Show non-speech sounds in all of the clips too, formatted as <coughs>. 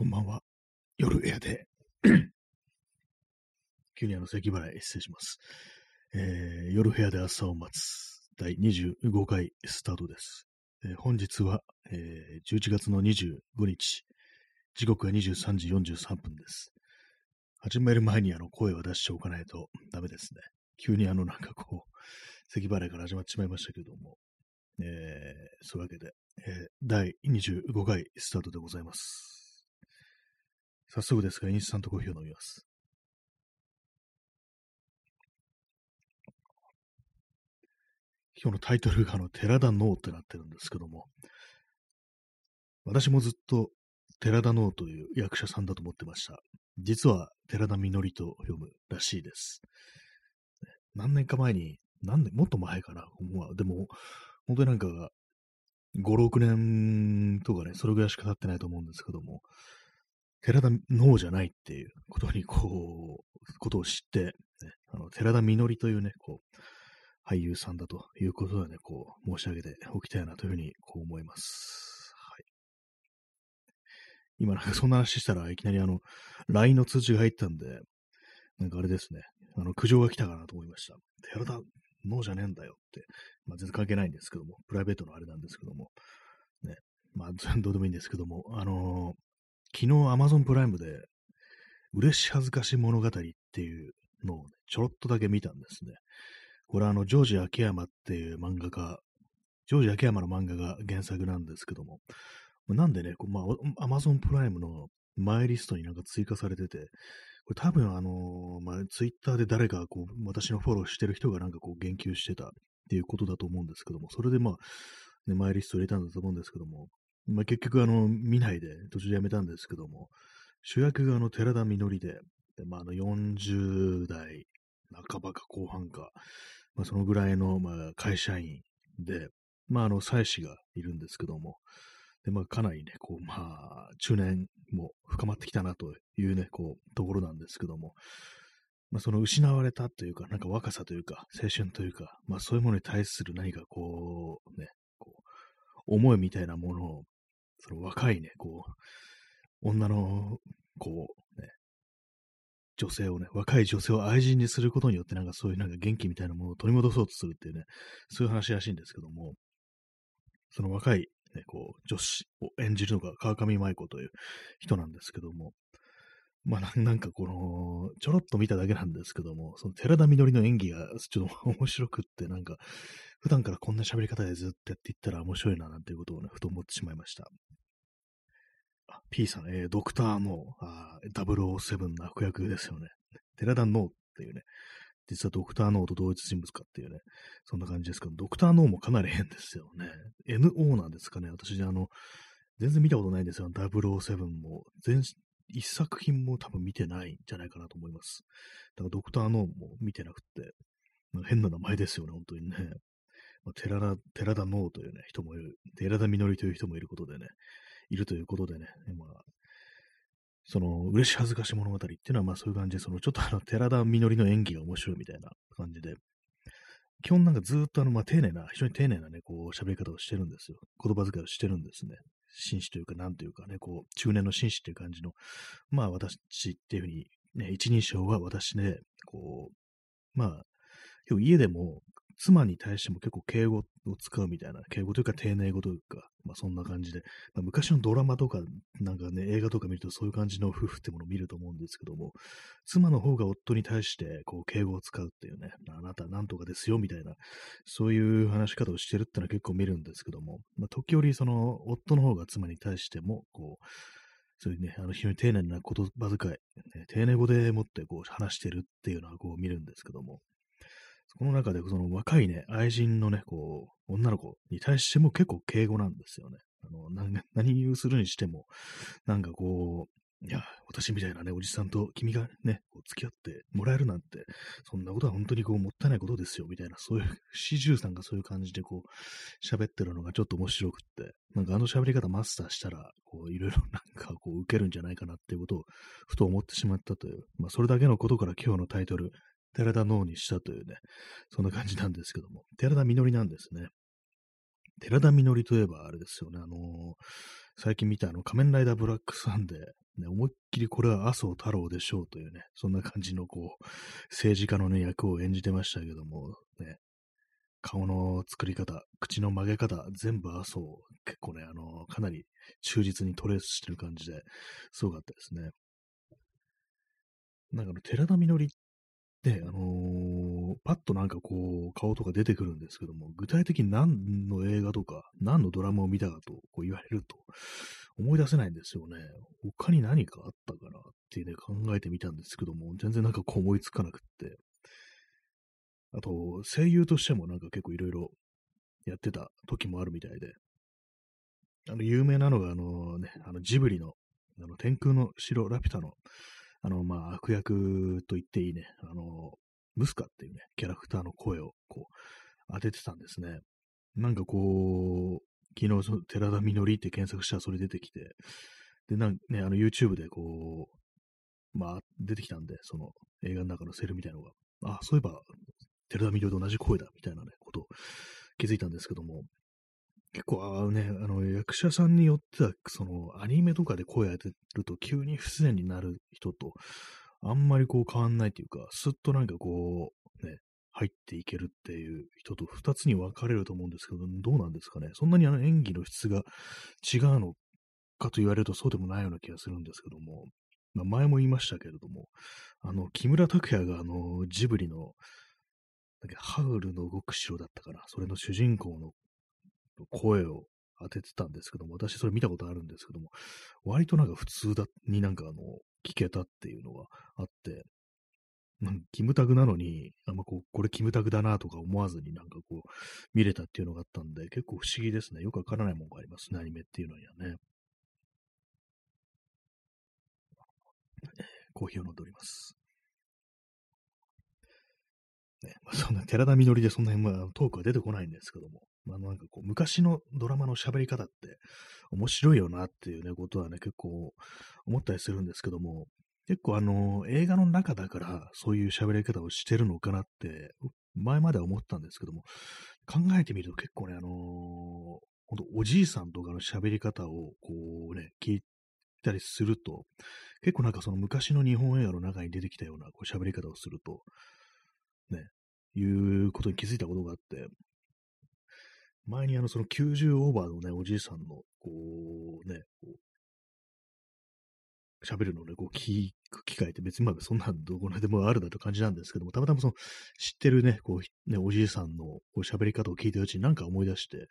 こんばんは。夜部屋で <coughs> 急にあの、咳払い失礼します。えー、夜部屋で朝を待つ第25回スタートです。えー、本日は、えー、11月の25日、時刻は23時43分です。始める前にあの声を出しておかないとダメですね。急にあのなんかこう、咳払いから始まってしまいましたけども、えー、そういうわけで、えー、第25回スタートでございます。早速ですが、インスタントコーヒーを飲みます。今日のタイトルがあの、寺田ノーってなってるんですけども、私もずっと寺田ノーという役者さんだと思ってました。実は寺田みのりと読むらしいです。何年か前に、何年、もっと前かな。でも、本当になんか、5、6年とかね、それぐらいしか経ってないと思うんですけども、寺田ノーじゃないっていうことに、こう、ことを知って、ね、あの寺田みのりというね、こう、俳優さんだということでね、こう、申し上げておきたいなというふうに、こう思います。はい。今なんかそんな話したらいきなりあの、LINE の通知が入ったんで、なんかあれですね、あの、苦情が来たかなと思いました。寺田ノーじゃねえんだよって、まあ全然関係ないんですけども、プライベートのあれなんですけども、ね、まあ、どうでもいいんですけども、あのー昨日 Amazon プライムで、嬉し恥ずかし物語っていうのを、ね、ちょろっとだけ見たんですね。これはあの、ジョージ秋山っていう漫画家、ジョージ秋山の漫画が原作なんですけども、なんでね、まあ、Amazon プライムのマイリストになんか追加されてて、これ多分あの、まあ、ツイッターで誰かこう、私のフォローしてる人がなんかこう言及してたっていうことだと思うんですけども、それでまあ、ね、マイリスト入れたんだと思うんですけども、まあ、結局、あの、見ないで途中でやめたんですけども、主役があの、寺田みのりで、でまあ、あの、40代半ばか後半か、まあ、そのぐらいの、まあ、会社員で、まあ、あの、妻子がいるんですけども、で、まあ、かなりね、こう、まあ、中年も深まってきたなというね、こう、ところなんですけども、まあ、その失われたというか、なんか若さというか、青春というか、まあ、そういうものに対する何かこう、ね、こう、思いみたいなものを、その若いね、こう、女の、こう、ね、女性をね、若い女性を愛人にすることによって、なんかそういうなんか元気みたいなものを取り戻そうとするっていうね、そういう話らしいんですけども、その若い、ね、こう、女子を演じるのが川上舞子という人なんですけども、まあなんかこの、ちょろっと見ただけなんですけども、その寺田みのりの演技がちょっと面白くって、なんか、普段からこんな喋り方でずっとやっていったら面白いななんていうことをね、ふと思ってしまいました。あ、P さん、えー、ドクターのあ007の悪役ですよね。寺田ノーっていうね、実はドクターノーと同一人物かっていうね、そんな感じですけど、ドクターノーもかなり変ですよね。NO なんですかね。私、あの、全然見たことないんですよ。007も。全、一作品も多分見てないんじゃないかなと思います。だからドクターノーも見てなくて、変な名前ですよね、本当にね。寺田、寺田ノーというね、人もいる、寺田みのりという人もいることでね、いるということでね、まあ、その、嬉し恥ずかし物語っていうのは、まあそういう感じで、その、ちょっとあの、寺田みのりの演技が面白いみたいな感じで、基本なんかずっとあの、まあ丁寧な、非常に丁寧なね、こう、喋り方をしてるんですよ。言葉遣いをしてるんですね。紳士というか、なんというかね、こう、中年の紳士っていう感じの、まあ私っていうふうに、ね、一人称は私ね、こう、まあ、家でも妻に対しても結構敬語を使うみたいな、敬語というか丁寧語というか、まあそんな感じで、まあ、昔のドラマとか、なんかね、映画とか見るとそういう感じの夫婦ってものを見ると思うんですけども、妻の方が夫に対してこう敬語を使うっていうね、あなたなんとかですよみたいな、そういう話し方をしてるってのは結構見るんですけども、まあ、時折その夫の方が妻に対しても、こう、そういうね、あの非常に丁寧な言葉遣い、ね、丁寧語でもってこう話してるっていうのはこう見るんですけども、この中で、その若いね、愛人のね、こう、女の子に対しても結構敬語なんですよね。あの、何をするにしても、なんかこう、いや、私みたいなね、おじさんと君がね、こう付き合ってもらえるなんて、そんなことは本当にこう、もったいないことですよ、みたいな、そういう、四十さんがそういう感じでこう、喋ってるのがちょっと面白くって、なんかあの喋り方マスターしたら、こう、いろいろなんかこう、受けるんじゃないかなっていうことを、ふと思ってしまったという、まあ、それだけのことから今日のタイトル、寺田農に似たというね、そんな感じなんですけども、寺田みのりなんですね。寺田みのりといえばあれですよね、あのー、最近見たあの仮面ライダーブラックサンでね、思いっきりこれは麻生太郎でしょうというね、そんな感じのこう、政治家のね、役を演じてましたけども、ね、顔の作り方、口の曲げ方、全部麻生、結構ね、あの、かなり忠実にトレースしてる感じで、すごかったですね。なんかあの、寺田みのりで、あのー、パッとなんかこう、顔とか出てくるんですけども、具体的に何の映画とか、何のドラマを見たかとこう言われると、思い出せないんですよね。他に何かあったかなってね、考えてみたんですけども、全然なんかこう思いつかなくって。あと、声優としてもなんか結構いろいろやってた時もあるみたいで、あの、有名なのが、あのね、あの、ジブリの、あの、天空の城ラピュタの、あの、まあ、悪役と言っていいね、あの、ムスカっていうね、キャラクターの声を、こう、当ててたんですね。なんかこう、昨日、寺田みのりって検索したらそれ出てきて、で、なんね、あの YouTube でこう、まあ、出てきたんで、その映画の中のセルみたいなのが、あ、そういえば、寺田みのりと同じ声だ、みたいなね、こと気づいたんですけども、結構、あね、あの、役者さんによっては、その、アニメとかで声当てると急に不自然になる人と、あんまりこう変わんないというか、すっとなんかこう、ね、入っていけるっていう人と二つに分かれると思うんですけど、どうなんですかね。そんなにあの演技の質が違うのかと言われるとそうでもないような気がするんですけども、まあ、前も言いましたけれども、あの、木村拓哉があの、ジブリの、ハウルの動く城だったかな。それの主人公の声を当ててたんですけども、私それ見たことあるんですけども、割となんか普通だ、になんかあの、聞けたっていうのがあって、なんキムタクなのに、あんまこう、これキムタクだなとか思わずになんかこう、見れたっていうのがあったんで、結構不思議ですね。よくわからないものがありますね、アニメっていうのにはね。コーヒーを飲んでおります。ね、まあ、そんな寺田みのりでそんなに、トークは出てこないんですけども、まあ、なんかこう、昔のドラマの喋り方って面白いよなっていうね、ことはね、結構思ったりするんですけども、結構あの、映画の中だからそういう喋り方をしてるのかなって、前までは思ったんですけども、考えてみると結構ね、あのー、本当おじいさんとかの喋り方をこうね、聞いたりすると、結構なんかその昔の日本映画の中に出てきたようなこう喋り方をすると、ね、いうことに気づいたことがあって、前にあの、その90オーバーのね、おじいさんの、こう、ね、こう喋るのをね、こう聞く機会って別にまあそんなどこでもあるだと感じなんですけども、たまたまその知ってるね、こうね、おじいさんのこう喋り方を聞いてるうちになんか思い出して、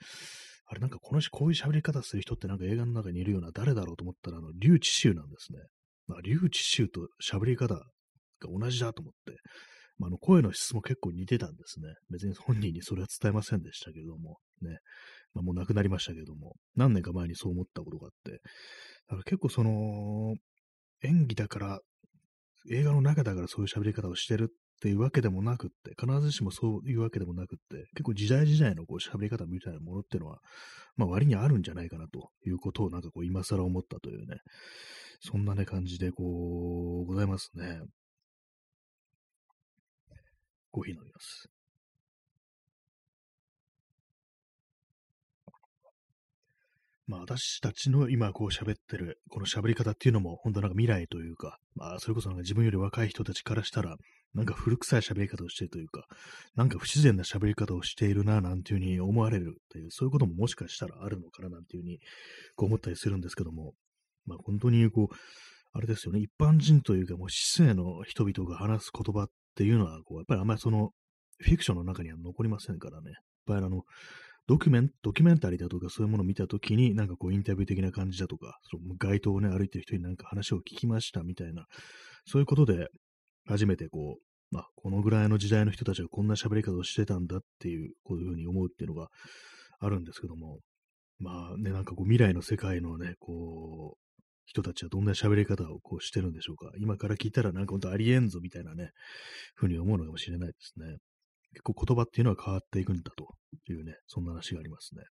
あれなんかこの人こういう喋り方する人ってなんか映画の中にいるような誰だろうと思ったら、あの、リュウ・チシュウなんですね。まあ、リュウ・チシュウと喋り方が同じだと思って、まあ、あの声の質も結構似てたんですね。別に本人にそれは伝えませんでしたけども、ね。まあ、もう亡くなりましたけども、何年か前にそう思ったことがあって、だから結構その、演技だから、映画の中だからそういう喋り方をしてるっていうわけでもなくって、必ずしもそういうわけでもなくって、結構時代時代のこう喋り方みたいなものっていうのは、まあ割にあるんじゃないかなということをなんかこう今更思ったというね、そんなね感じでこう、ございますね。コーヒー飲みます。まあ私たちの今こう喋ってるこの喋り方っていうのも本当なんか未来というか、まあそれこそなんか自分より若い人たちからしたらなんか古臭い喋り方をしているというか、なんか不自然な喋り方をしているななんていうふうに思われるという、そういうことももしかしたらあるのかななんていうふうにこう思ったりするんですけども、まあ本当にこう、あれですよね、一般人というかもう市政の人々が話す言葉っていうのはこう、やっぱりあんまりそのフィクションの中には残りませんからね。やっぱりあの、ドキュメンドキュメンタリーだとかそういうものを見たときに、なんかこうインタビュー的な感じだとか、その街頭をね、歩いてる人になんか話を聞きましたみたいな、そういうことで初めてこう、まあ、このぐらいの時代の人たちがこんな喋り方をしてたんだっていう、こういうふうに思うっていうのがあるんですけども、まあね、なんかこう未来の世界のね、こう、人たちはどんな喋り方をこうしてるんでしょうか。今から聞いたらなんか本当ありえんぞみたいなね、ふうに思うのかもしれないですね。結構言葉っていうのは変わっていくんだというね、そんな話がありますね。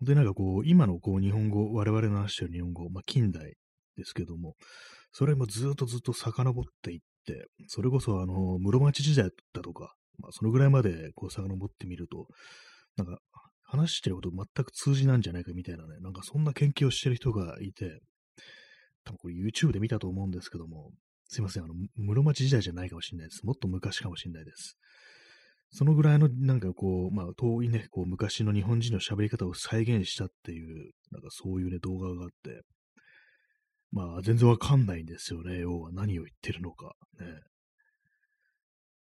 で、なんかこう、今のこう日本語、我々の話してる日本語、まあ近代ですけども、それもずっとずっと遡っていって、それこそあの、室町時代だとか、まあそのぐらいまでこう遡ってみると、なんか話してること全く通じなんじゃないかみたいなね、なんかそんな研究をしてる人がいて、多分これ YouTube で見たと思うんですけども、すいません、あの、室町時代じゃないかもしれないです。もっと昔かもしれないです。そのぐらいの、なんかこう、まあ、遠いね、こう、昔の日本人の喋り方を再現したっていう、なんかそういうね、動画があって、まあ、全然わかんないんですよね、要は何を言ってるのか。ね。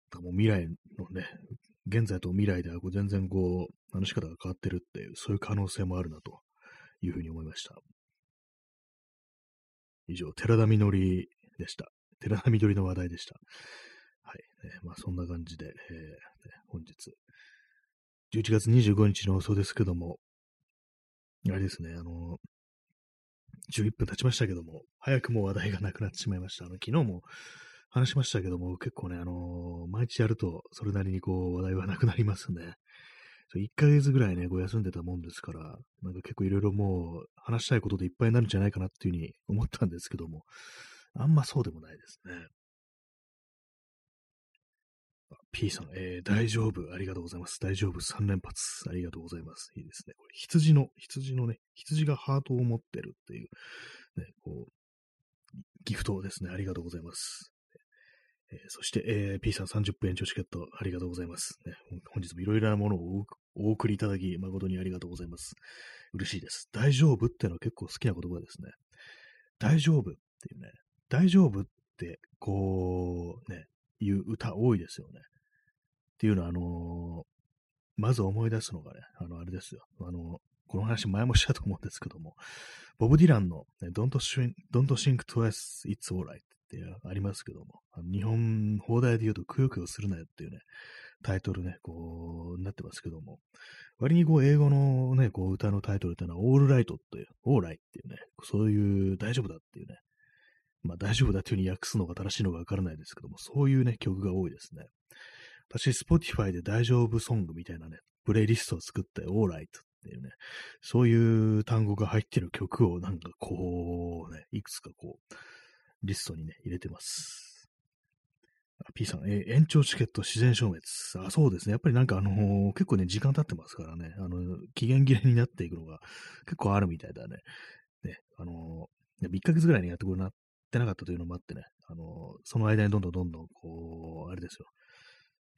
かもう未来のね、現在と未来ではこう全然こう、話し方が変わってるっていう、そういう可能性もあるなというふうに思いました。以上、寺田みのりでした。寺田みどりの話題でした。はい。ね、まあ、そんな感じで、えー、本日、11月25日の放送ですけども、あれですね、あの、11分経ちましたけども、早くも話題がなくなってしまいました。あの、昨日も話しましたけども、結構ね、あのー、毎日やると、それなりにこう、話題はなくなりますね。1ヶ月ぐらいね、こう休んでたもんですから、なんか結構いろいろもう話したいことでいっぱいになるんじゃないかなっていうふうに思ったんですけども、あんまそうでもないですね。P さん、えー、大丈夫。ありがとうございます。大丈夫。3連発。ありがとうございます。いいですね。これ、羊の、羊のね、羊がハートを持ってるっていう、ね、こう、ギフトですね。ありがとうございます。えー、そして、えー、P さん30分延長チケットありがとうございます。ね、本日もいろいろなものをお送りいただき、誠にありがとうございます。嬉しいです。大丈夫っていうのは結構好きな言葉ですね。大丈夫っていうね、大丈夫って、こう、ね、いう歌多いですよね。っていうのは、あのー、まず思い出すのがね、あの、あれですよ。あの、この話前もしたと思うんですけども、ボブ・ディランの、ね、Don't, think, Don't Think Twice It's Alright ってありますけども、日本放題で言うとくよくよするなよっていうね、タイトルね、こう、なってますけども、割にこう、英語のね、こう、歌のタイトルっていうのは、オールライトっていう、オーライっていうね、そういう大丈夫だっていうね、まあ大丈夫だっていう風に訳すのが正しいのかわからないですけども、そういうね、曲が多いですね。私、Spotify で大丈夫ソングみたいなね、プレイリストを作って、オーライトっていうね、そういう単語が入ってる曲をなんかこうね、いくつかこう、リストにね、入れてます。P さん、え、延長チケット自然消滅。あ、そうですね。やっぱりなんかあのー、結構ね、時間経ってますからね、あの、期限切れになっていくのが結構あるみたいだね。ね、あのー、1ヶ月ぐらいにやってくるなってなかったというのもあってね、あのその間にどんどんどんどん、こう、あれですよ。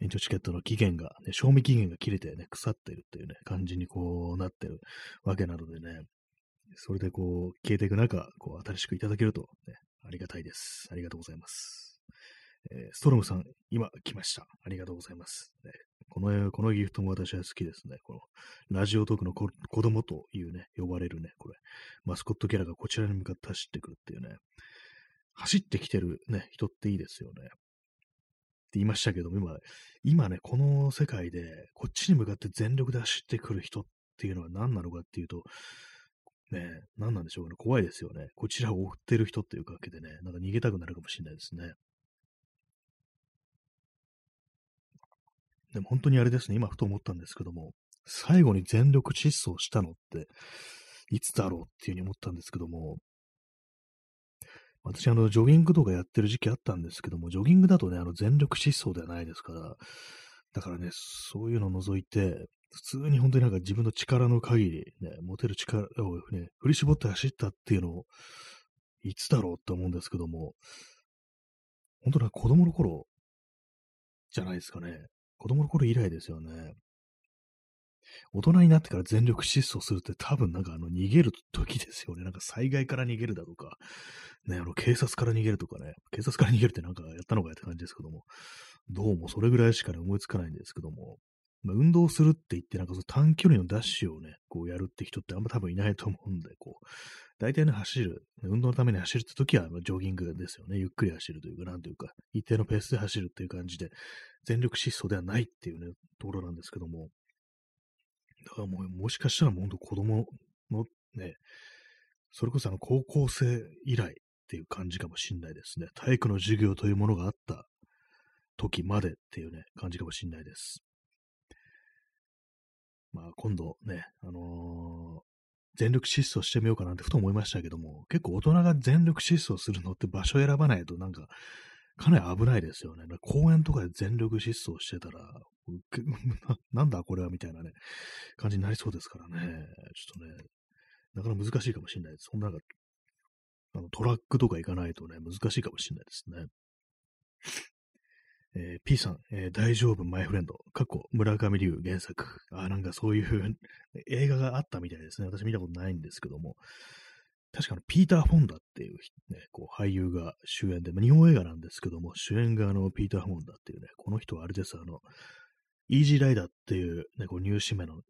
延長チケットの期限が、ね、賞味期限が切れてね、腐っているっていうね、感じにこうなってるわけなのでね、それでこう、消えていく中、こう、新しくいただけると、ね、ありがたいです。ありがとうございます。えー、ストロムさん、今来ました。ありがとうございます。ね、この、このギフトも私は好きですね。この、ラジオトークの子供というね、呼ばれるね、これ、マスコットキャラがこちらに向かって走ってくるっていうね、走ってきてるね、人っていいですよね。って言いましたけども、今、今ね、この世界で、こっちに向かって全力で走ってくる人っていうのは何なのかっていうと、ね、何なんでしょうかね。怖いですよね。こちらを追ってる人っていうわけでね、なんか逃げたくなるかもしれないですね。でも本当にあれですね、今ふと思ったんですけども、最後に全力疾走したのって、いつだろうっていうふうに思ったんですけども、私、あの、ジョギングとかやってる時期あったんですけども、ジョギングだとね、あの、全力疾走ではないですから、だからね、そういうのを除いて、普通に本当になんか自分の力の限り、ね、持てる力をね、振り絞って走ったっていうのを、いつだろうって思うんですけども、本当に子供の頃じゃないですかね。子供の頃以来ですよね。大人になってから全力疾走するって多分なんかあの逃げる時ですよね。なんか災害から逃げるだとか、ね、あの警察から逃げるとかね、警察から逃げるってなんかやったのかやって感じですけども、どうもそれぐらいしかね思いつかないんですけども、まあ、運動するって言ってなんかその短距離のダッシュをね、こうやるって人ってあんま多分いないと思うんで、こう、大体ね、走る、運動のために走るって時は、ジョギングですよね。ゆっくり走るというか、なんというか、一定のペースで走るっていう感じで、全力疾走ではないっていうね、ところなんですけども、だからもう、もしかしたらもう本当子供のね、それこそあの高校生以来っていう感じかもしんないですね。体育の授業というものがあった時までっていうね、感じかもしんないです。まあ今度ね、あのー、全力疾走してみようかなんてふと思いましたけども、結構大人が全力疾走するのって場所選ばないとなんかかなり危ないですよね。公園とかで全力疾走してたら、<laughs> なんだこれはみたいなね、感じになりそうですからね。ちょっとね、なかなか難しいかもしれないです。そんなあのトラックとか行かないとね、難しいかもしれないですね。えー、P さん、えー、大丈夫、マイフレンド。過去、村上龍原作。あ、なんかそういう <laughs> 映画があったみたいですね。私見たことないんですけども。確かにピーター・フォンダっていう、ね、こう俳優が主演で、まあ、日本映画なんですけども、主演があのピーター・フォンダっていうね、この人はあれです、あの、イージーライダーっていう、ね、こうニューシメの、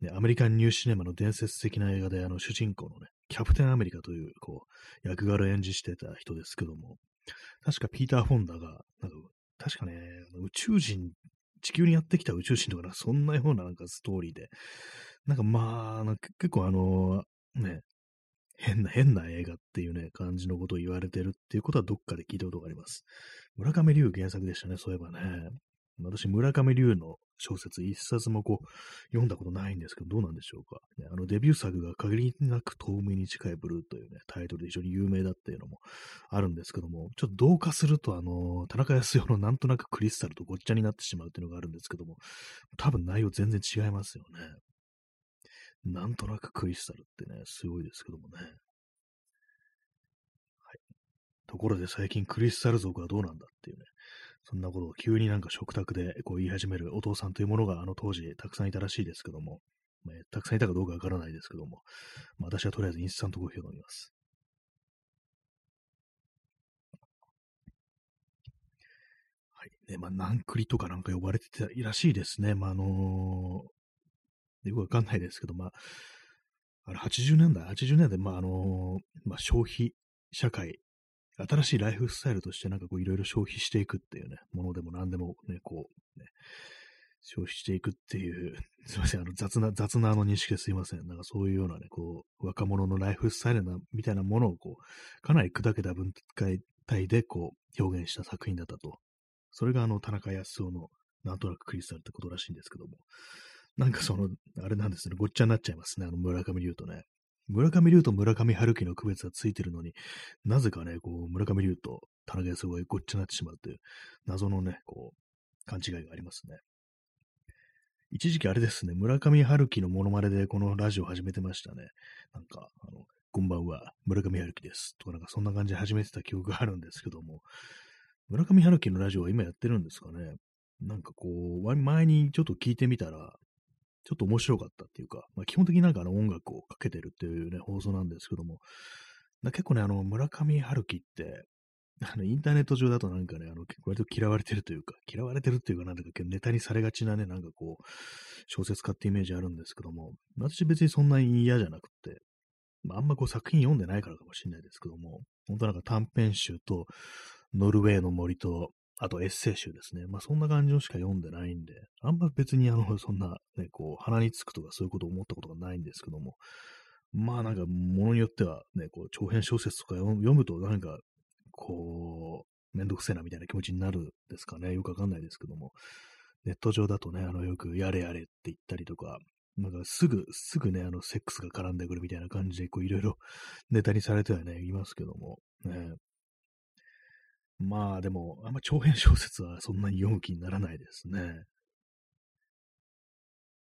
ね、アメリカンニューシネマの伝説的な映画で、あの主人公のね、キャプテンアメリカという、こう、役柄を演じしてた人ですけども、確かピーター・フォンダが、なんか、確かね、宇宙人、地球にやってきた宇宙人とか、そんなようななんかストーリーで、なんかまあ、なんか結構あの、ね、変な、変な映画っていうね、感じのことを言われてるっていうことはどっかで聞いたことがあります。村上龍原作でしたね、そういえばね。私、村上龍の小説一冊もこう、読んだことないんですけど、どうなんでしょうか。ね、あの、デビュー作が限りなく透明に近いブルーというね、タイトルで非常に有名だっていうのもあるんですけども、ちょっと同化すると、あの、田中康代のなんとなくクリスタルとごっちゃになってしまうっていうのがあるんですけども、多分内容全然違いますよね。なんとなくクリスタルってね、すごいですけどもね。はい。ところで最近クリスタル族はどうなんだっていうね、そんなことを急になんか食卓でこう言い始めるお父さんというものがあの当時たくさんいたらしいですけども、まあ、たくさんいたかどうかわからないですけども、まあ、私はとりあえずインスタントコーヒーを飲みます。はい。ね、まあ、ナンクリとかなんか呼ばれてたらしいですね。まあ、あのよくわかんないですけど、まあ、あれ80年代、80年代、まあ、あのまあ、消費社会、新しいライフスタイルとしてなんかこういろいろ消費していくっていうね、ものでも何でもね、こう、ね、消費していくっていう、<laughs> すいません、あの雑な、雑なあの認識ですいません。なんかそういうようなね、こう、若者のライフスタイルな、みたいなものをこう、かなり砕けた文化体でこう、表現した作品だったと。それがあの、田中康夫のなんとなくクリスタルってことらしいんですけども。なんかその、あれなんですね、ごっちゃになっちゃいますね、あの村上龍とね。村上龍と村上春樹の区別がついてるのに、なぜかね、こう、村上龍と田中康夫がごっちゃになってしまうという、謎のね、こう、勘違いがありますね。一時期あれですね、村上春樹のモノマネでこのラジオ始めてましたね。なんか、あの、こんばんは、村上春樹です。とかなんかそんな感じで始めてた記憶があるんですけども、村上春樹のラジオは今やってるんですかね。なんかこう、前にちょっと聞いてみたら、ちょっと面白かったっていうか、まあ、基本的になんかあの音楽をかけてるっていうね、放送なんですけども、結構ね、あの、村上春樹って、<laughs> あの、インターネット上だとなんかね、あの、割と嫌われてるというか、嫌われてるっていうか、なんだかネタにされがちなね、なんかこう、小説家ってイメージあるんですけども、私別にそんなに嫌じゃなくて、まあ、あんまこう作品読んでないからかもしれないですけども、本当なんか短編集と、ノルウェーの森と、あとエッセイ集ですね。まあそんな感じのしか読んでないんで、あんま別にあの、そんなね、こう、鼻につくとかそういうことを思ったことがないんですけども、まあなんか、ものによってはね、こう、長編小説とか読むとなんか、こう、めんどくせえなみたいな気持ちになるんですかね。よくわかんないですけども。ネット上だとね、あの、よくやれやれって言ったりとか、なんかすぐ、すぐね、あの、セックスが絡んでくるみたいな感じで、こう、いろいろネタにされてはね、いますけども、ね、まあでも、あんま長編小説はそんなに読む気にならないですね。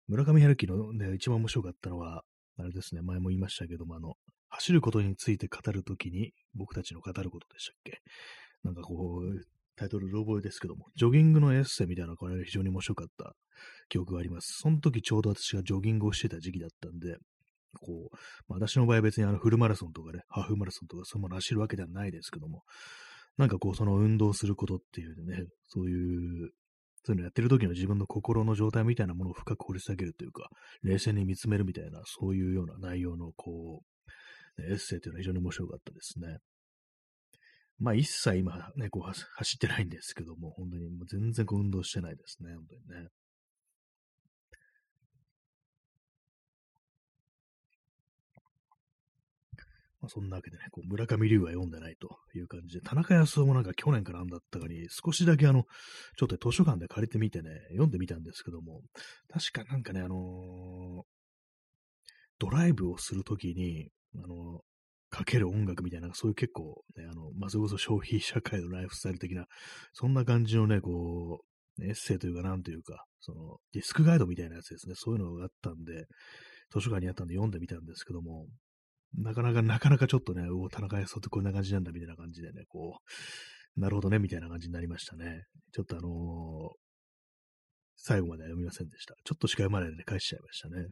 村上春樹のね、一番面白かったのは、あれですね、前も言いましたけども、あの、走ることについて語るときに、僕たちの語ることでしたっけ？なんかこう、タイトル、ロボですけども、ジョギングのエッセイみたいな、これが非常に面白かった記憶があります。その時ちょうど私がジョギングをしてた時期だったんで、こう、まあ、私の場合は別にあのフルマラソンとかね、ハーフマラソンとかそういうもの走るわけではないですけども、なんかこう、その運動することっていうね、そういう、そういうのやってる時の自分の心の状態みたいなものを深く掘り下げるというか、冷静に見つめるみたいな、そういうような内容の、こう、エッセイというのは非常に面白かったですね。まあ一切今ね、こう走ってないんですけども、本当にもう全然こう運動してないですね、本当にね。まあ、そんなわけでね、こう村上龍は読んでないという感じで、田中康夫もなんか去年からなんだったかに、少しだけあの、ちょっと図書館で借りてみてね、読んでみたんですけども、確かなんかね、あのー、ドライブをするときに、あのー、かける音楽みたいな、そういう結構ね、あの、まあ、それこそ消費社会のライフスタイル的な、そんな感じのね、こう、エッセイというか、なんというか、その、ディスクガイドみたいなやつですね、そういうのがあったんで、図書館にあったんで読んでみたんですけども、なかなか、なかなかちょっとね、お田中康夫ってこんな感じなんだみたいな感じでね、こう、なるほどね、みたいな感じになりましたね。ちょっとあのー、最後まで読みませんでした。ちょっとしか読まないでね、返しちゃいましたね。は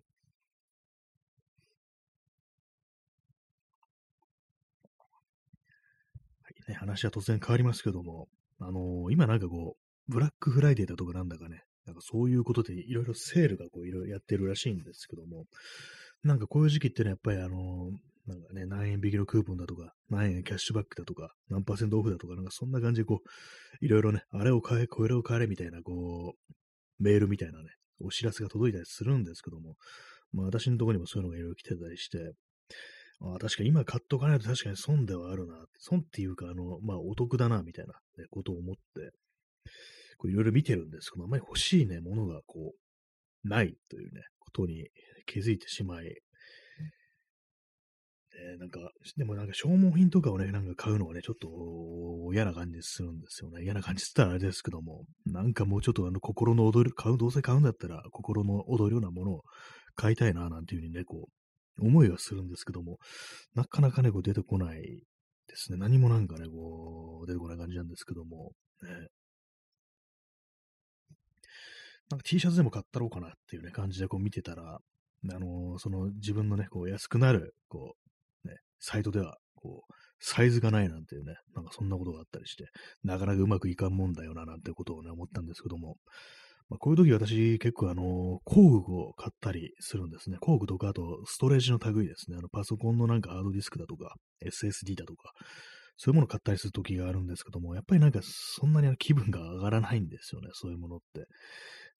いね、話は突然変わりますけども、あのー、今なんかこう、ブラックフライデーだとかなんだかね、なんかそういうことでいろいろセールがこういろいろやってるらしいんですけども、なんかこういう時期ってね、やっぱりあのー、なんかね、何円引きのクーポンだとか、何円キャッシュバックだとか、何パーセントオフだとか、なんかそんな感じでこう、いろいろね、あれを買え、これを買えみたいな、こう、メールみたいなね、お知らせが届いたりするんですけども、まあ私のところにもそういうのがいろいろ来てたりして、あ確かに今買っとかないと確かに損ではあるな。損っていうか、あの、まあお得だな、みたいな、ね、ことを思って、こういろいろ見てるんですけど、あまり欲しいね、ものがこう、ないというね、ことに気づいてしまい、えなんか、でもなんか消耗品とかをね、なんか買うのはね、ちょっと嫌な感じするんですよね。嫌な感じって言ったらあれですけども、なんかもうちょっとあの心の踊り、買う、どうせ買うんだったら心の踊るようなものを買いたいな、なんていうふうにね、こう、思いはするんですけども、なかなかね、こう出てこないですね。何もなんかね、こう、出てこない感じなんですけども、ね。なんか T シャツでも買ったろうかなっていうね、感じでこう見てたら、あのー、その自分のね、こう安くなる、こう、サイトでは、こう、サイズがないなんていうね、なんかそんなことがあったりして、なかなかうまくいかんもんだよな、なんてことをね、思ったんですけども、まあ、こういう時私結構あの、工具を買ったりするんですね。工具とか、あとストレージの類ですね。あの、パソコンのなんかハードディスクだとか、SSD だとか、そういうものを買ったりする時があるんですけども、やっぱりなんかそんなに気分が上がらないんですよね、そういうものって。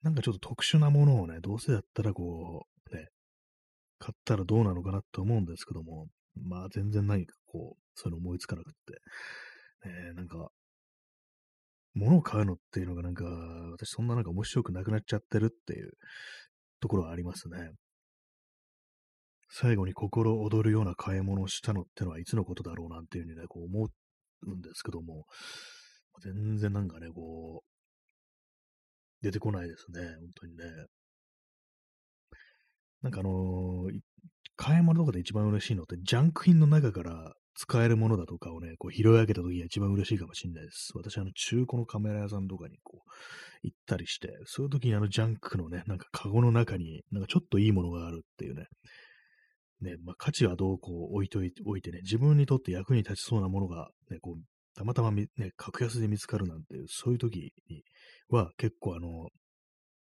なんかちょっと特殊なものをね、どうせだったらこう、ね、買ったらどうなのかなって思うんですけども、まあ全然何かこう、そういうの思いつかなくって。えー、なんか、物を買うのっていうのがなんか、私そんななんか面白くなくなっちゃってるっていうところはありますね。最後に心躍るような買い物をしたのってのはいつのことだろうなんていうふうにね、こう思うんですけども、全然なんかね、こう、出てこないですね、本当にね。なんかあのー、買い物とかで一番嬉しいのって、ジャンク品の中から使えるものだとかをね、こう拾い上げた時が一番嬉しいかもしれないです。私、あの、中古のカメラ屋さんとかにこう、行ったりして、そういう時にあの、ジャンクのね、なんかカゴの中に、なんかちょっといいものがあるっていうね、ね、まあ、価値はどうこう置いといて、置いてね、自分にとって役に立ちそうなものが、ね、こう、たまたまね、格安で見つかるなんていう、そういう時には結構あの、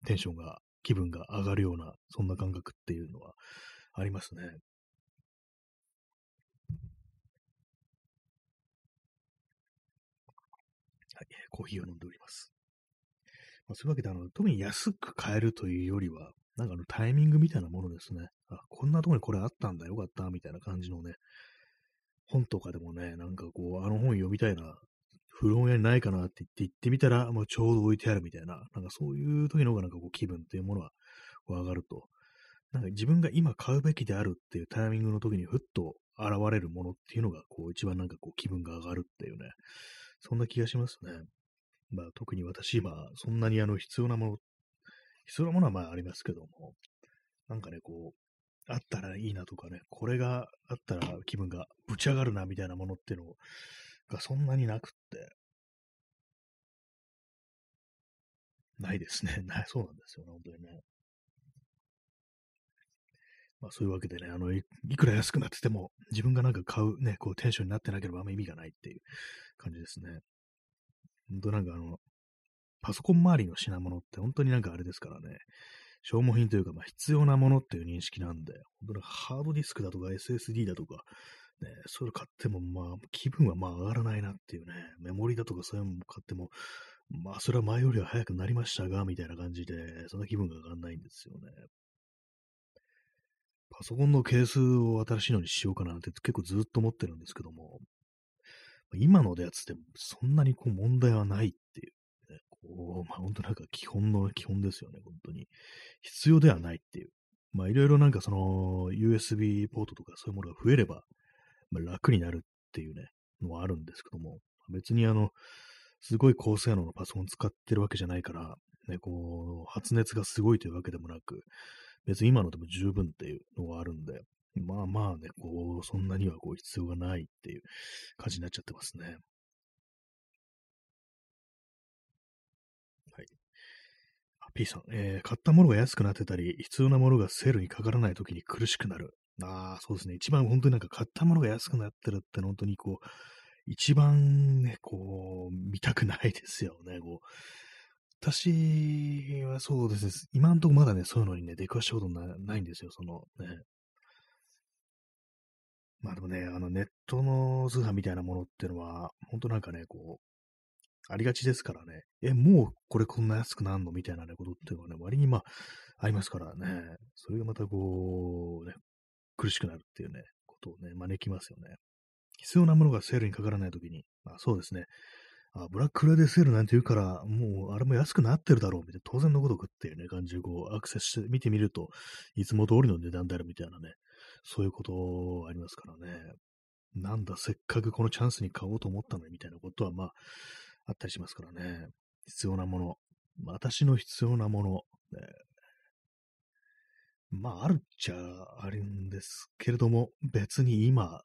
テンションが、気分が上がるような、そんな感覚っていうのは、ありますね。はい、コーヒーを飲んでおります。まあ、そういうわけで、あの、特に安く買えるというよりは、なんかあのタイミングみたいなものですね。あ、こんなとこにこれあったんだ、よかった、みたいな感じのね、本とかでもね、なんかこう、あの本読みたいな、古本屋にないかなって言って行ってみたら、もうちょうど置いてあるみたいな、なんかそういう時の方がなんかこう気分っていうものは上がるとなんか自分が今買うべきであるっていうタイミングの時にふっと現れるものっていうのが、こう一番なんかこう気分が上がるっていうね、そんな気がしますね。まあ特に私今、そんなにあの必要なもの、必要なものはまあありますけども、なんかね、こう、あったらいいなとかね、これがあったら気分がぶち上がるなみたいなものっていうのがそんなになくって、ないですね。<laughs> ない、そうなんですよね、本当にね。まあそういうわけでね、あのい、いくら安くなってても、自分がなんか買うね、こうテンションになってなければあんま意味がないっていう感じですね。本当なんかあの、パソコン周りの品物って本当になんかあれですからね、消耗品というか、まあ必要なものっていう認識なんで、本当にハードディスクだとか SSD だとか、ね、それ買ってもまあ気分はまあ上がらないなっていうね、メモリだとかそういうのも買っても、まあそれは前よりは早くなりましたが、みたいな感じで、そんな気分が上がらないんですよね。パソコンのケースを新しいのにしようかなって結構ずっと思ってるんですけども、今のやつってそんなにこう問題はないっていう、ね、こう、まあ本当なんか基本の基本ですよね、本当に。必要ではないっていう。まあいろいろなんかその USB ポートとかそういうものが増えれば、まあ、楽になるっていうね、のはあるんですけども、別にあの、すごい高性能のパソコン使ってるわけじゃないから、ね、こう、発熱がすごいというわけでもなく、別に今のでも十分っていうのがあるんで、まあまあね、こう、そんなにはこう必要がないっていう感じになっちゃってますね。はい。P さん、えー、買ったものが安くなってたり、必要なものがセールにかからない時に苦しくなる。ああ、そうですね。一番本当になんか買ったものが安くなってるって本当にこう、一番ね、こう、見たくないですよね。こう私はそうですね。今んとこまだね、そういうのにね、出くわしたことないんですよ。そのね。まあでもね、あのネットの通販みたいなものっていうのは、本当なんかね、こう、ありがちですからね。え、もうこれこんな安くなるの？みたいなね、ことっていうのはね、割にまあ、ありますからね。それがまたこう、ね、苦しくなるっていうね、ことをね、招きますよね。必要なものがセールにかからないときに、まあそうですね。あ、ブラックフライデーセールなんて言うから、もうあれも安くなってるだろうみたいな、当然のことくっていうね、感じでこう、アクセスして見てみると、いつも通りの値段であるみたいなね、そういうことありますからね。なんだ、せっかくこのチャンスに買おうと思ったのにみたいなことは、まあ、あったりしますからね。必要なもの。私の必要なもの。ね、まあ、あるっちゃあるんですけれども、別に今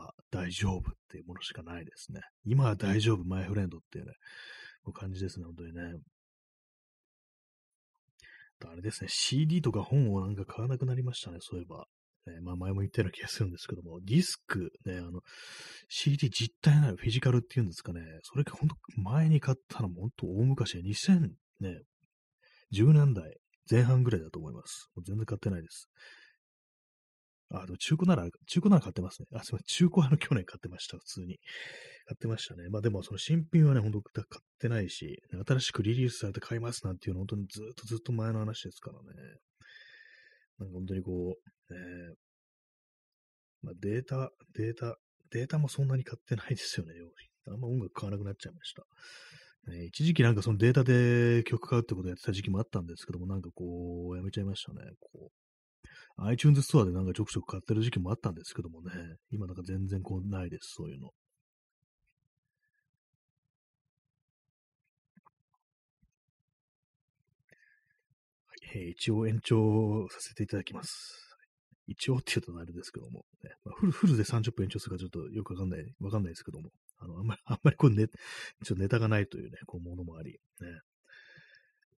は大丈夫っていうものしかないですね。今は大丈夫、マイフレンドっていうね、う感じですね、本当にね。あれですね、CD とか本をなんか買わなくなりましたね、そういえば。え、まあ前も言ったような気がするんですけども、ディスク、ね、あの、CD 実体ないフィジカルっていうんですかね、それか本当前に買ったのも本当大昔、2000ね、10年代前半ぐらいだと思います。もう全然買ってないです。あ、でも中古なら、中古なら買ってますね。あ、すみません。中古はの去年買ってました、普通に。買ってましたね。まあでもその新品はね、ほんと買ってないし、新しくリリースされて買いますなんていうの本当にずっとずっと前の話ですからね。なんか本当にこう、えー、まあデータ、データ、データもそんなに買ってないですよね、あんま音楽買わなくなっちゃいました。ね、一時期なんかそのデータで曲買うってことやってた時期もあったんですけども、なんかこう、やめちゃいましたね。こう、iTunes ストアでなんかちょくちょく買ってる時期もあったんですけどもね、今なんか全然こうないです、そういうの。え、一応延長させていただきます。一応って言うとあれですけども、ねまあ、フルフルで30分延長するかちょっとよくわかんない、わかんないですけども、あの、あんまり、<laughs> あんまりこうね、ちょっとネタがないというね、こう、ものもあり、ね。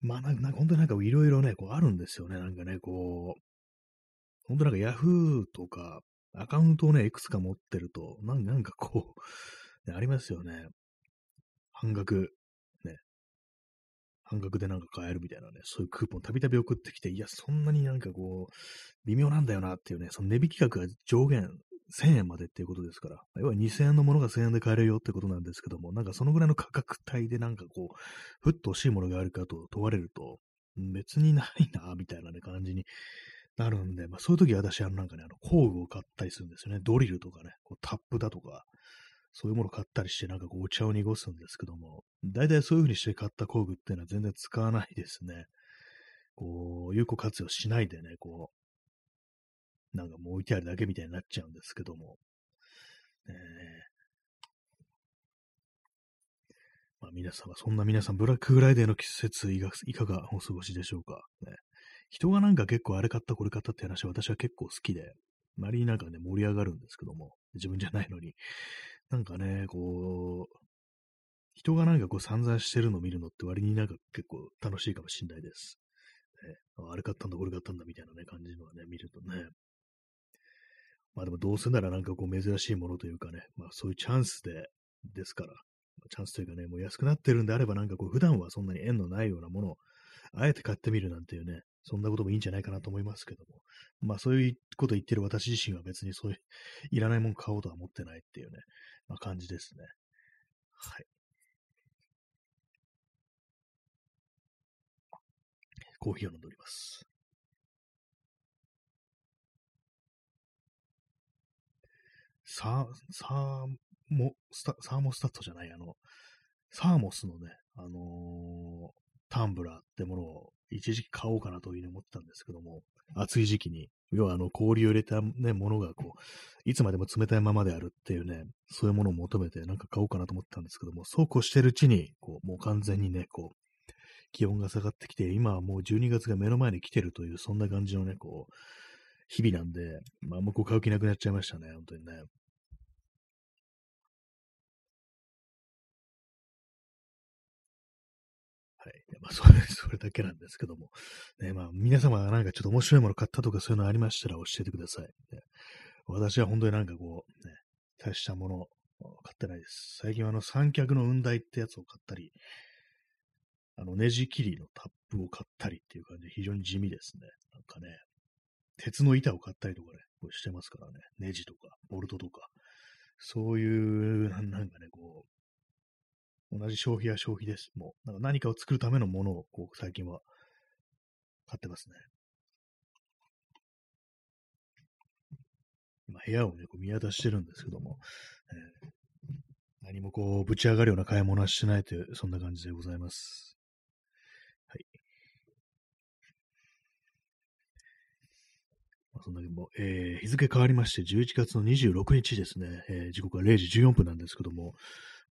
まあ、なんか、なんか本当になんかいろいろね、こう、あるんですよね。なんかね、こう、本当なんか Yahoo とか、アカウントをね、いくつか持ってると、なんなんかこう、ね、ありますよね。半額、ね。半額でなんか買えるみたいなね、そういうクーポンたびたび送ってきて、いや、そんなになんかこう、微妙なんだよなっていうね、その値引き額が上限1000円までっていうことですから、要は2000円のものが1000円で買えるよってことなんですけども、なんかそのぐらいの価格帯でなんかこう、ふっと欲しいものがあるかと問われると、別にないな、みたいなね、感じになるんで、まあそういう時は私はなんかね、あの工具を買ったりするんですよね。ドリルとかね、こうタップだとか、そういうものを買ったりして、なんかこうお茶を濁すんですけども、大体そういう風にして買った工具っていうのは全然使わないですね。こう、有効活用しないでね、こう、なんかもう置いてあるだけみたいになっちゃうんですけども。えーまあ、皆様、そんな皆さん、ブラックフライデーの季節いかがお過ごしでしょうか、ね。人がなんか結構あれ買ったこれ買ったって話は私は結構好きで、周りになんかね、盛り上がるんですけども、自分じゃないのに。なんかね、こう、人がなんかこう散々してるのを見るのって割になんか結構楽しいかもしれないです。ね、あれ買ったんだ、これ買ったんだみたいなね、感じのはね、見るとね。まあでもどうせならなんかこう珍しいものというかね、まあそういうチャンスで、ですから、チャンスというかね、もう安くなってるんであればなんかこう普段はそんなに縁のないようなものを、あえて買ってみるなんていうね、そんなこともいいんじゃないかなと思いますけども、まあそういうこと言ってる私自身は別にそういう、いらないもの買おうとは思ってないっていうね、まあ感じですね。はい。コーヒーを飲んでおります。サー、サーモスタ、サーモスタットじゃない、あの、サーモスのね、あのー、タンブラーってものを一時期買おうかなというふうに思ってたんですけども、暑い時期に、要はあの氷を入れたね、ものがこう、いつまでも冷たいままであるっていうね、そういうものを求めてなんか買おうかなと思ってたんですけども、そうこうしてるうちに、こう、もう完全にね、こう、気温が下がってきて、今はもう12月が目の前に来てるという、そんな感じのね、こう、日々なんで、まあ、もうこう買う気なくなっちゃいましたね、本当にね。まあ、それ、それだけなんですけども。ね、まあ、皆様がなんかちょっと面白いもの買ったとかそういうのありましたら教えてください。ね、私は本当になんかこう、ね、大したもの買ってないです。最近はあの三脚の雲台ってやつを買ったり、あの、ネジ切りのタップを買ったりっていう感じで非常に地味ですね。なんかね、鉄の板を買ったりとかね、こうしてますからね。ネジとか、ボルトとか。そういう、なんかね、こう、同じ消費は消費です。もう、なんか何かを作るためのものを、こう、最近は買ってますね。今、部屋をね、こう見渡してるんですけども、えー、何もこう、ぶち上がるような買い物はしてないという、そんな感じでございます。まあ、そんなにも、えー、日付変わりまして、11月の26日ですね、えー、時刻は0時14分なんですけども、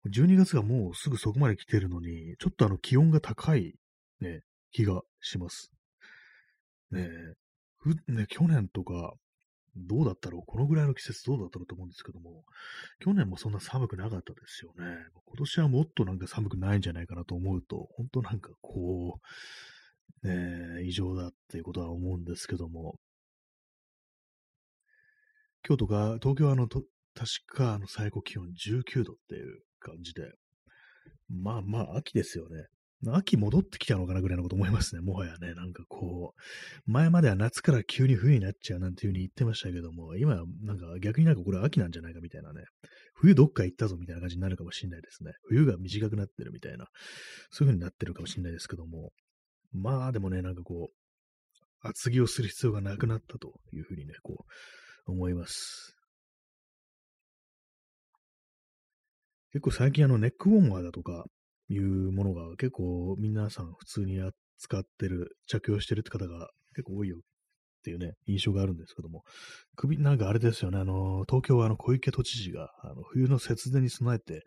12月がもうすぐそこまで来てるのに、ちょっとあの気温が高い、ね、気がします。ねふね、去年とか、どうだったろう？このぐらいの季節どうだったろうと思うんですけども、去年もそんな寒くなかったですよね。今年はもっとなんか寒くないんじゃないかなと思うと、本当なんかこう、ね、異常だっていうことは思うんですけども、京都が、東京はあの、確かあの最高気温19度っていう感じで、まあまあ秋ですよね。秋戻ってきたのかなぐらいのこと思いますね。もはやね、なんかこう、前までは夏から急に冬になっちゃうなんていう風に言ってましたけども、今なんか逆になんかこれ秋なんじゃないかみたいなね、冬どっか行ったぞみたいな感じになるかもしれないですね。冬が短くなってるみたいな、そういう風になってるかもしれないですけども、まあでもね、なんかこう、厚着をする必要がなくなったという風にね、こう、思います。結構最近あのネックウォーマーだとかいうものが結構皆さん普通に使ってる、着用してるって方が結構多いよっていうね、印象があるんですけども、首、なんかあれですよね、あの、東京はあの小池都知事が、あの、冬の節電に備えて、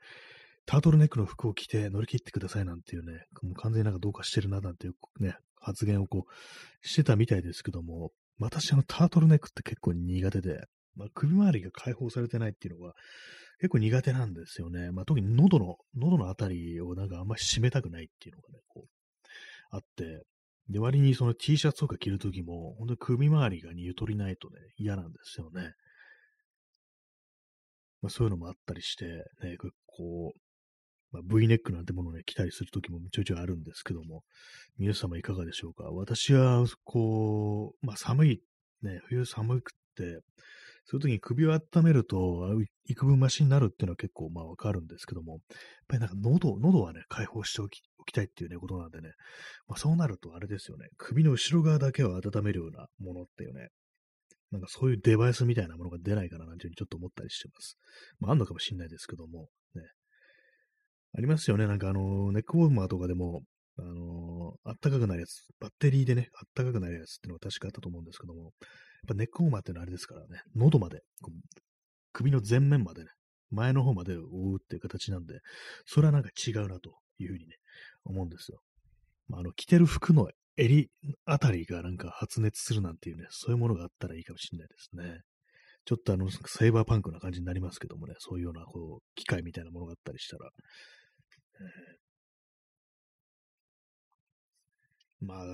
タートルネックの服を着て乗り切ってくださいなんていうね、もう完全になんかどうかしてるななんていうね、発言をこう、してたみたいですけども、私、あの、タートルネックって結構苦手で、まあ、首周りが解放されてないっていうのが結構苦手なんですよね。まあ、特に喉の、喉のあたりをなんかあんまり締めたくないっていうのがね、こう、あって、で、割にその T シャツとか着るときも、本当に首周りがにゆとりないとね、嫌なんですよね。まあ、そういうのもあったりして、ね、こう、まあ、V ネックなんてものをね、着たりするときもちょいちょいあるんですけども、皆様いかがでしょうか？私は、こう、まあ寒い、ね、冬寒くって、そういう時に首を温めると、幾分マシになるっていうのは結構まあわかるんですけども、やっぱりなんか喉、喉はね、解放しておきおきたいっていうね、ことなんでね、まあそうなるとあれですよね、首の後ろ側だけを温めるようなものっていうね、なんかそういうデバイスみたいなものが出ないかななんていうふうにちょっと思ったりしてます。まああんのかもしれないですけども、ね、ありますよね。なんかあの、ネックウォーマーとかでも、あのあったかくなるやつ、バッテリーでね、あったかくなるやつっていうのは確かあったと思うんですけども、ぱネックウォーマーっていうのはあれですからね、喉まで、首の前面までね、前の方まで覆うっていう形なんで、それはなんか違うなというふうにね、思うんですよ。まあ、あの、着てる服の襟あたりがなんか発熱するなんていうね、そういうものがあったらいいかもしれないですね。ちょっとあの、セイバーパンクな感じになりますけどもね、そういうような、こう、機械みたいなものがあったりしたら、まあ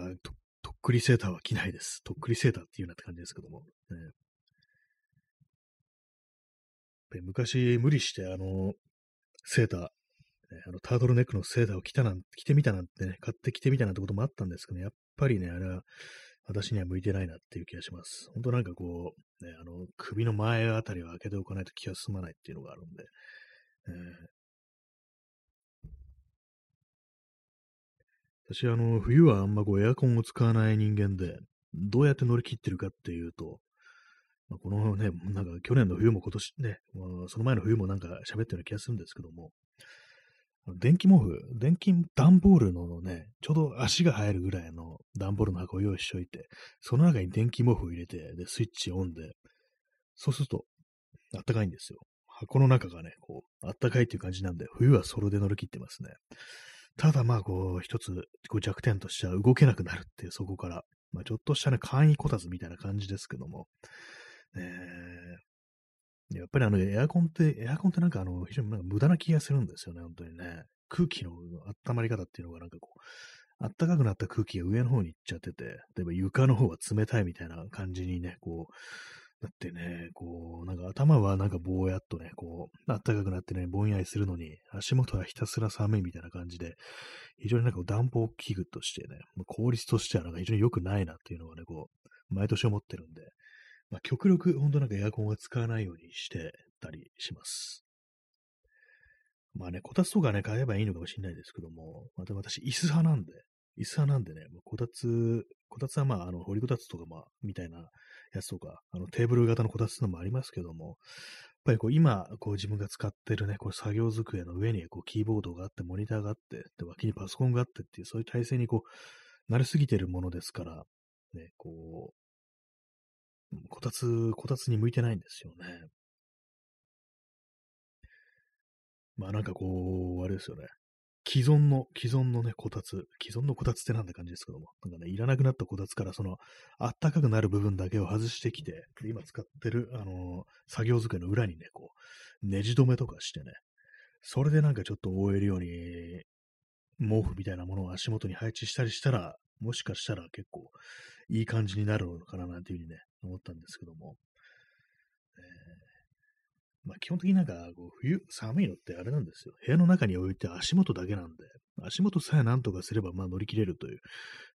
と、っくりセーターは着ないです。とっくりセーターっていうなって感じですけども。ね、昔無理して、あの、セーター、あのタートルネックのセーターを着たなん着てみたなんてね、買って着てみたなんてこともあったんですけど、ね、やっぱりね、あれは私には向いてないなっていう気がします。本当なんかこう、ね、あの、首の前あたりを開けておかないと気が済まないっていうのがあるんで、えー、私、あの、冬はあんまこうエアコンを使わない人間で、どうやって乗り切ってるかっていうと、まあ、このね、なんか去年の冬も今年ね、まあ、その前の冬もなんか喋ってるような気がするんですけども、電気毛布、電気段ボールのね、ちょうど足が入るぐらいの段ボールの箱を用意しておいて、その中に電気毛布を入れて、で、スイッチオンで、そうすると、あったかいんですよ。箱の中がね、こう、あったかいっていう感じなんで、冬はそれで乗り切ってますね。ただまあこう、一つこう弱点としては動けなくなるっていう、そこから。まあ、ちょっとしたね、簡易こたつみたいな感じですけども、ねやっぱりあの、エアコンって、エアコンってなんかあの、非常になんか無駄な気がするんですよね、本当にね。空気の温まり方っていうのがなんかこう、暖かくなった空気が上の方に行っちゃってて、例えば床の方は冷たいみたいな感じにね、こう、だってね、こう、なんか頭はなんかぼーやっとね、こう、暖かくなってね、ぼんやりするのに、足元はひたすら寒いみたいな感じで、非常になんか暖房器具としてね、効率としてはなんか非常に良くないなっていうのがね、こう、毎年思ってるんで、まあ、極力、ほんとなんかエアコンは使わないようにしてたりします。まあね、こたつとかね、買えばいいのかもしれないですけども、また私、椅子派なんで、椅子派なんでね、こたつ、こたつはまあ、あの、掘りこたつとかまあ、みたいなやつとか、あの、テーブル型のこたつのもありますけども、やっぱりこう、今、こう、自分が使ってるね、こう、作業机の上に、こう、キーボードがあって、モニターがあって、で、脇にパソコンがあってっていう、そういう体制にこう、慣れすぎてるものですから、ね、こう、こたつ、こたつに向いてないんですよね。まあなんかこう、あれですよね。既存の、既存のね、こたつ、既存のこたつってなんて感じですけども、なんかね、いらなくなったこたつからその、あったかくなる部分だけを外してきて、今使ってる、あのー、作業机の裏にね、こう、ネジ止めとかしてね、それでなんかちょっと覆えるように、毛布みたいなものを足元に配置したりしたら、もしかしたら結構いい感じになるのかななんていうふうにね、思ったんですけども、えまあ、基本的になんか、こう冬、寒いのってあれなんですよ。部屋の中に置いて足元だけなんで、足元さえ何とかすれば、まあ乗り切れるという、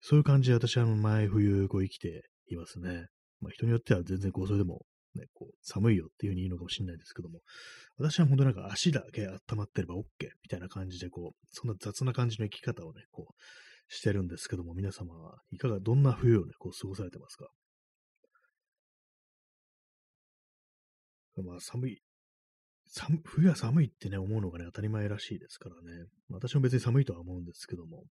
そういう感じで私は前冬、こう生きていますね。まあ人によっては全然こう、それでも、ね、こう、寒いよっていうふうに言うのかもしれないですけども、私は本当なんか足だけ温まってれば OK みたいな感じで、こう、そんな雑な感じの生き方をね、こう、してるんですけども、皆様はいかが、どんな冬をね、こう過ごされてますか？まあ寒い、寒冬は寒いってね、思うのがね、当たり前らしいですからね。私も別に寒いとは思うんですけども。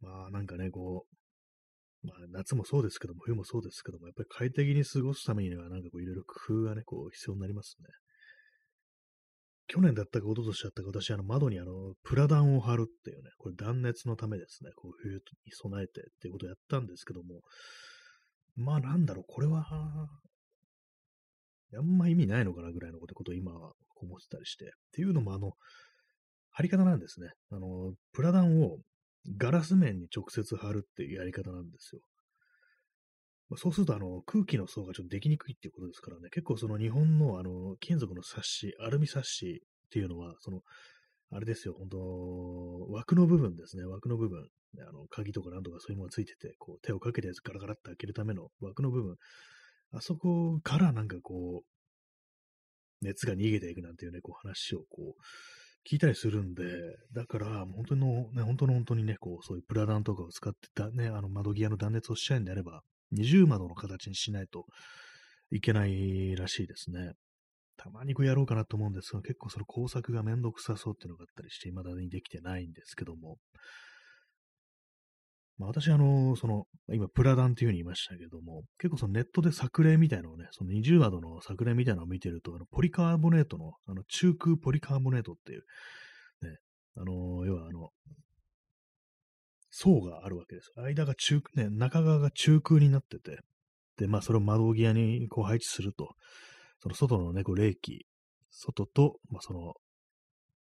まあなんかね、こう、まあ夏もそうですけども、冬もそうですけども、やっぱり快適に過ごすためにはなんかこういろいろ工夫がね、こう必要になりますね。去年だったか一昨年だったか私、あの窓にあの、プラダンを貼るっていうね、これ断熱のためですね、こう冬に備えてっていうことをやったんですけども、まあなんだろう、これは、あんま意味ないのかなぐらいのことを今は思ってたりして。っていうのも、あの、貼り方なんですね。あの、プラダンをガラス面に直接貼るっていうやり方なんですよ。まあ、そうすると、あの、空気の層がちょっとできにくいっていうことですからね、結構その日本の、あの、金属のサッシ、アルミサッシっていうのは、その、あれですよ、本当枠の部分ですね、枠の部分。あの、鍵とかなんとかそういうものがついてて、こう、手をかけてガラガラって開けるための枠の部分。あそこからなんかこう、熱が逃げていくなんていうね、こう話をこう、聞いたりするんで、だから、本当の、ね、本当の本当にね、こう、そういうプラダンとかを使ってたね、あの窓際の断熱をしちゃうんであれば、二重窓の形にしないといけないらしいですね。たまにこうやろうかなと思うんですが、結構その工作がめんどくさそうっていうのがあったりして、未だにできてないんですけども、まあ、私、あの、その、今、プラダンっていうふうに言いましたけども、結構そのネットで作例みたいのをね、その20ワードの作例みたいなのを見てると、あのポリカーボネートの、あの、中空ポリカーボネートっていう、ね、あの、要はあの、層があるわけです。間が中、ね、中側が中空になってて、で、まあ、それを窓際にこう配置すると、その外のね、こう冷気、外と、まあ、その、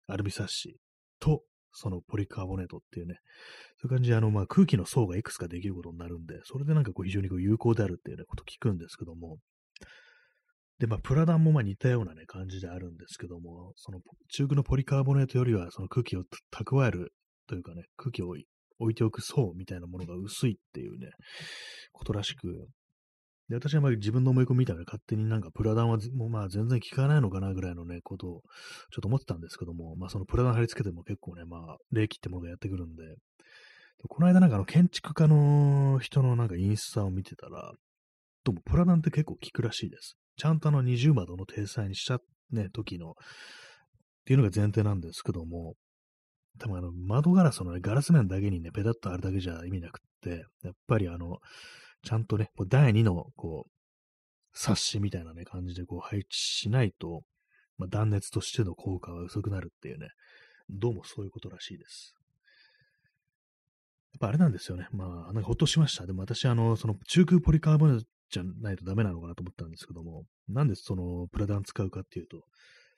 アルミサッシと、そのポリカーボネートっていうね、そういう感じであの、まあ、空気の層がいくつかできることになるんで、それでなんかこう非常にこう有効であるっていうね、こと聞くんですけども、で、まあ、プラダンもまあ似たようなね、感じであるんですけども、その中空のポリカーボネートよりは、その空気を蓄えるというかね、空気を置いておく層みたいなものが薄いっていうね、ことらしく、で、私はまあ自分の思い込みみたいな勝手になんかプラダンはもうまあ全然効かないのかなぐらいのね、ことをちょっと思ってたんですけども、まあそのプラダン貼り付けても結構ね、まあ冷気ってものがやってくるんで、でこの間なんかあの建築家の人のなんかインスタを見てたら、どうもプラダンって結構効くらしいです。ちゃんとあの二重窓の体裁にしたね、時の、っていうのが前提なんですけども、多分あの窓ガラスの、ね、ガラス面だけにね、ペタッとあるだけじゃ意味なくって、やっぱりあの、ちゃんとね、こう第2の、こう、冊子みたいなね、感じでこう配置しないと、まあ、断熱としての効果は薄くなるっていうね、どうもそういうことらしいです。やっぱあれなんですよね。まあ、なんかほっとしました。でも私、あの、その中空ポリカーボネートじゃないとダメなのかなと思ったんですけども、なんでそのプラダン使うかっていうと、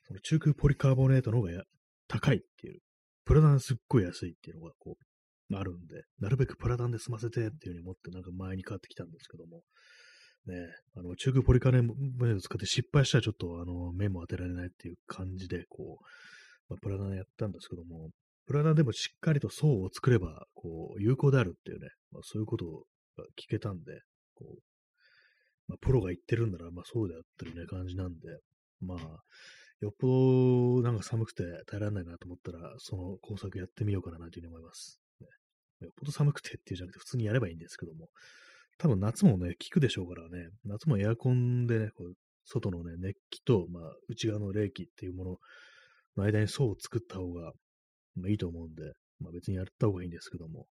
その中空ポリカーボネートの方が高いっていう、プラダンすっごい安いっていうのがこう、あるんで、なるべくプラダンで済ませてっていうふうに思ってなんか前に変わってきたんですけども、ね、あの、中空ポリカーネート使って失敗したらちょっとあの、目も当てられないっていう感じで、こう、まあ、プラダンやったんですけども、プラダンでもしっかりと層を作れば、こう、有効であるっていうね、まあ、そういうことが聞けたんで、こう、まあ、プロが言ってるんなら、まあそうであってるね、感じなんで、まあ、よっぽどなんか寒くて耐えられないなと思ったら、その工作やってみようかなというふうに思います。よっぽど寒くてっていうじゃなくて、普通にやればいいんですけども、多分夏もね、効くでしょうからね、夏もエアコンでね、こう外のね、熱気と、まあ、内側の冷気っていうものの間に層を作った方が、まあ、いいと思うんで、まあ別にやった方がいいんですけども、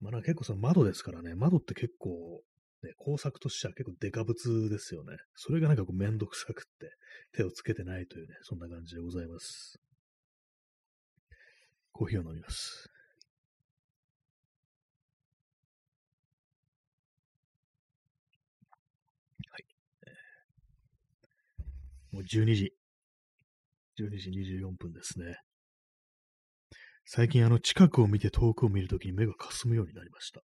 まあ結構その窓ですからね、窓って結構ね、工作としては結構デカ物ですよね。それがなんかこうめんどくさくって手をつけてないというね、そんな感じでございます。コーヒーを飲みます。12時。12時24分ですね。最近あの近くを見て遠くを見るときに目がかすむようになりました。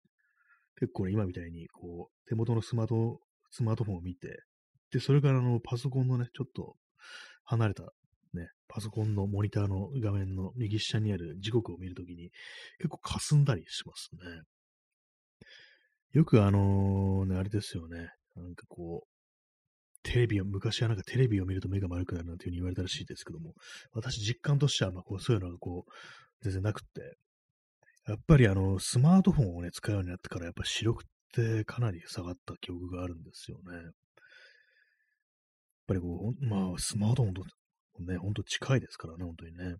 結構ね、今みたいに、こう、手元のスマート、スマートフォンを見て、で、それからあの、パソコンのね、ちょっと離れた、ね、パソコンのモニターの画面の右下にある時刻を見るときに、結構霞んだりしますね。よくあのー、ね、あれですよね。なんかこう、テレビを、昔はなんかテレビを見ると目が丸くなるなんていう風に言われたらしいですけども、私実感としては、まあこう、そういうのがこう、全然なくって、やっぱりあの、スマートフォンをね、使うようになってから、やっぱ視力ってかなり下がった記憶があるんですよね。やっぱりこう、まあ、スマートフォンとね、ほんと近いですからね、本当にね。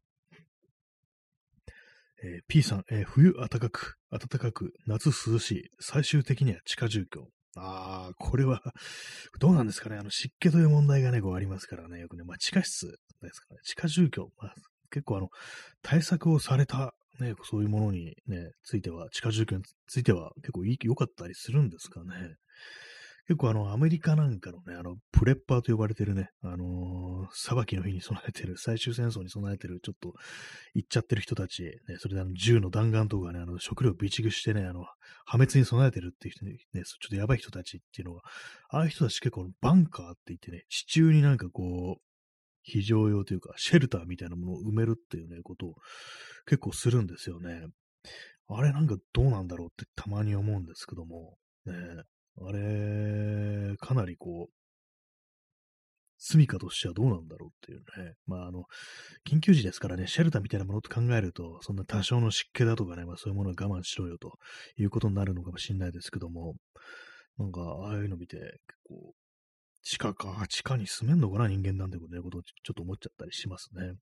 えー、P さん、えー、冬暖かく、暖かく、夏涼しい、最終的には地下住居。ああ、これは <laughs> どうなんですかね。あの、湿気という問題がね、こうありますからね、よくね、まあ、地下室ですかね。地下住居。まあ、結構あの、対策をされたね、そういうものにね、ついては、地下住居については結構良かったりするんですかね。結構あの、アメリカなんかのね、あの、プレッパーと呼ばれてるね、あのー、裁きの日に備えてる、最終戦争に備えてる、ちょっと、行っちゃってる人たち、ね、それであの、銃の弾丸とかね、あの、食料備蓄してね、あの、破滅に備えてるっていう人ね、ちょっとやばい人たちっていうのが、ああいう人たち結構バンカーって言ってね、地中になんかこう、非常用というか、シェルターみたいなものを埋めるっていうね、ことを結構するんですよね。あれなんかどうなんだろうってたまに思うんですけども、ね、あれ、かなりこう、住処としてはどうなんだろうっていうね。まあ、あの、緊急時ですからね、シェルターみたいなものと考えると、そんな多少の湿気だとかね、まあそういうものは我慢しろよということになるのかもしれないですけども、なんか、ああいうの見て、結構、地下か、地下に住めんのかな、人間なんてことね、ことちょっと思っちゃったりしますね。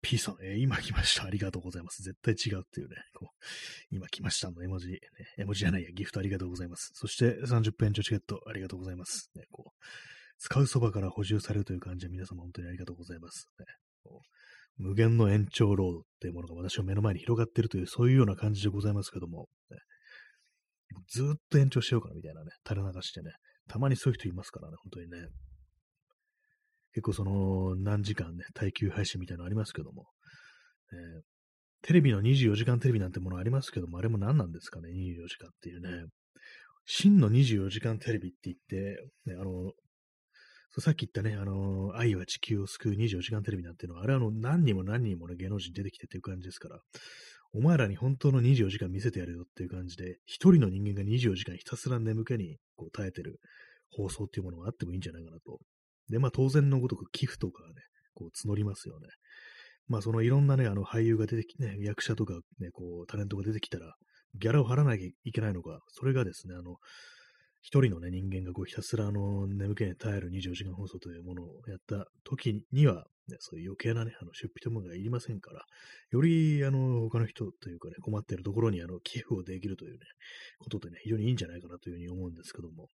P さん、えー、今来ました。ありがとうございます。絶対違うっていうね、こう、今来ましたの絵文字、ね、絵文字じゃないや、ギフトありがとうございます。そして30分延チケットありがとうございます。ね、こう、使うそばから補充されるという感じで皆様本当にありがとうございます。ね、こう無限の延長ロードっていうものが私の目の前に広がっているという、そういうような感じでございますけども、ね、ずっと延長しようかなみたいなね、垂れ流してね、たまにそういう人いますからね、本当にね。結構その、何時間ね、耐久配信みたいなのありますけども、えー、テレビの24時間テレビなんてものありますけども、あれも何なんですかね、24時間っていうね。真の24時間テレビって言って、ね、あの、さっき言ったね、あの、愛は地球を救う24時間テレビなんていうのは、あれはあの、何人も何人もね、芸能人出てきてっていう感じですから、お前らに本当の24時間見せてやるよっていう感じで、一人の人間が24時間ひたすら眠気にこう耐えてる放送っていうものがあってもいいんじゃないかなと。で、まあ当然のごとく寄付とかね、こう募りますよね。まあそのいろんなね、あの俳優が出てきて、ね、役者とかね、こうタレントが出てきたら、ギャラを払わなきゃいけないのか、それがですね、あの、一人のね、人間がこうひたすらあの、眠気に耐える24時間放送というものをやった時には、ね、そういう余計なね、あの出費というものがいりませんから、より、あの、他の人というかね、困っているところに、あの、寄付をできるというね、ことでね、非常にいいんじゃないかなというふうに思うんですけども、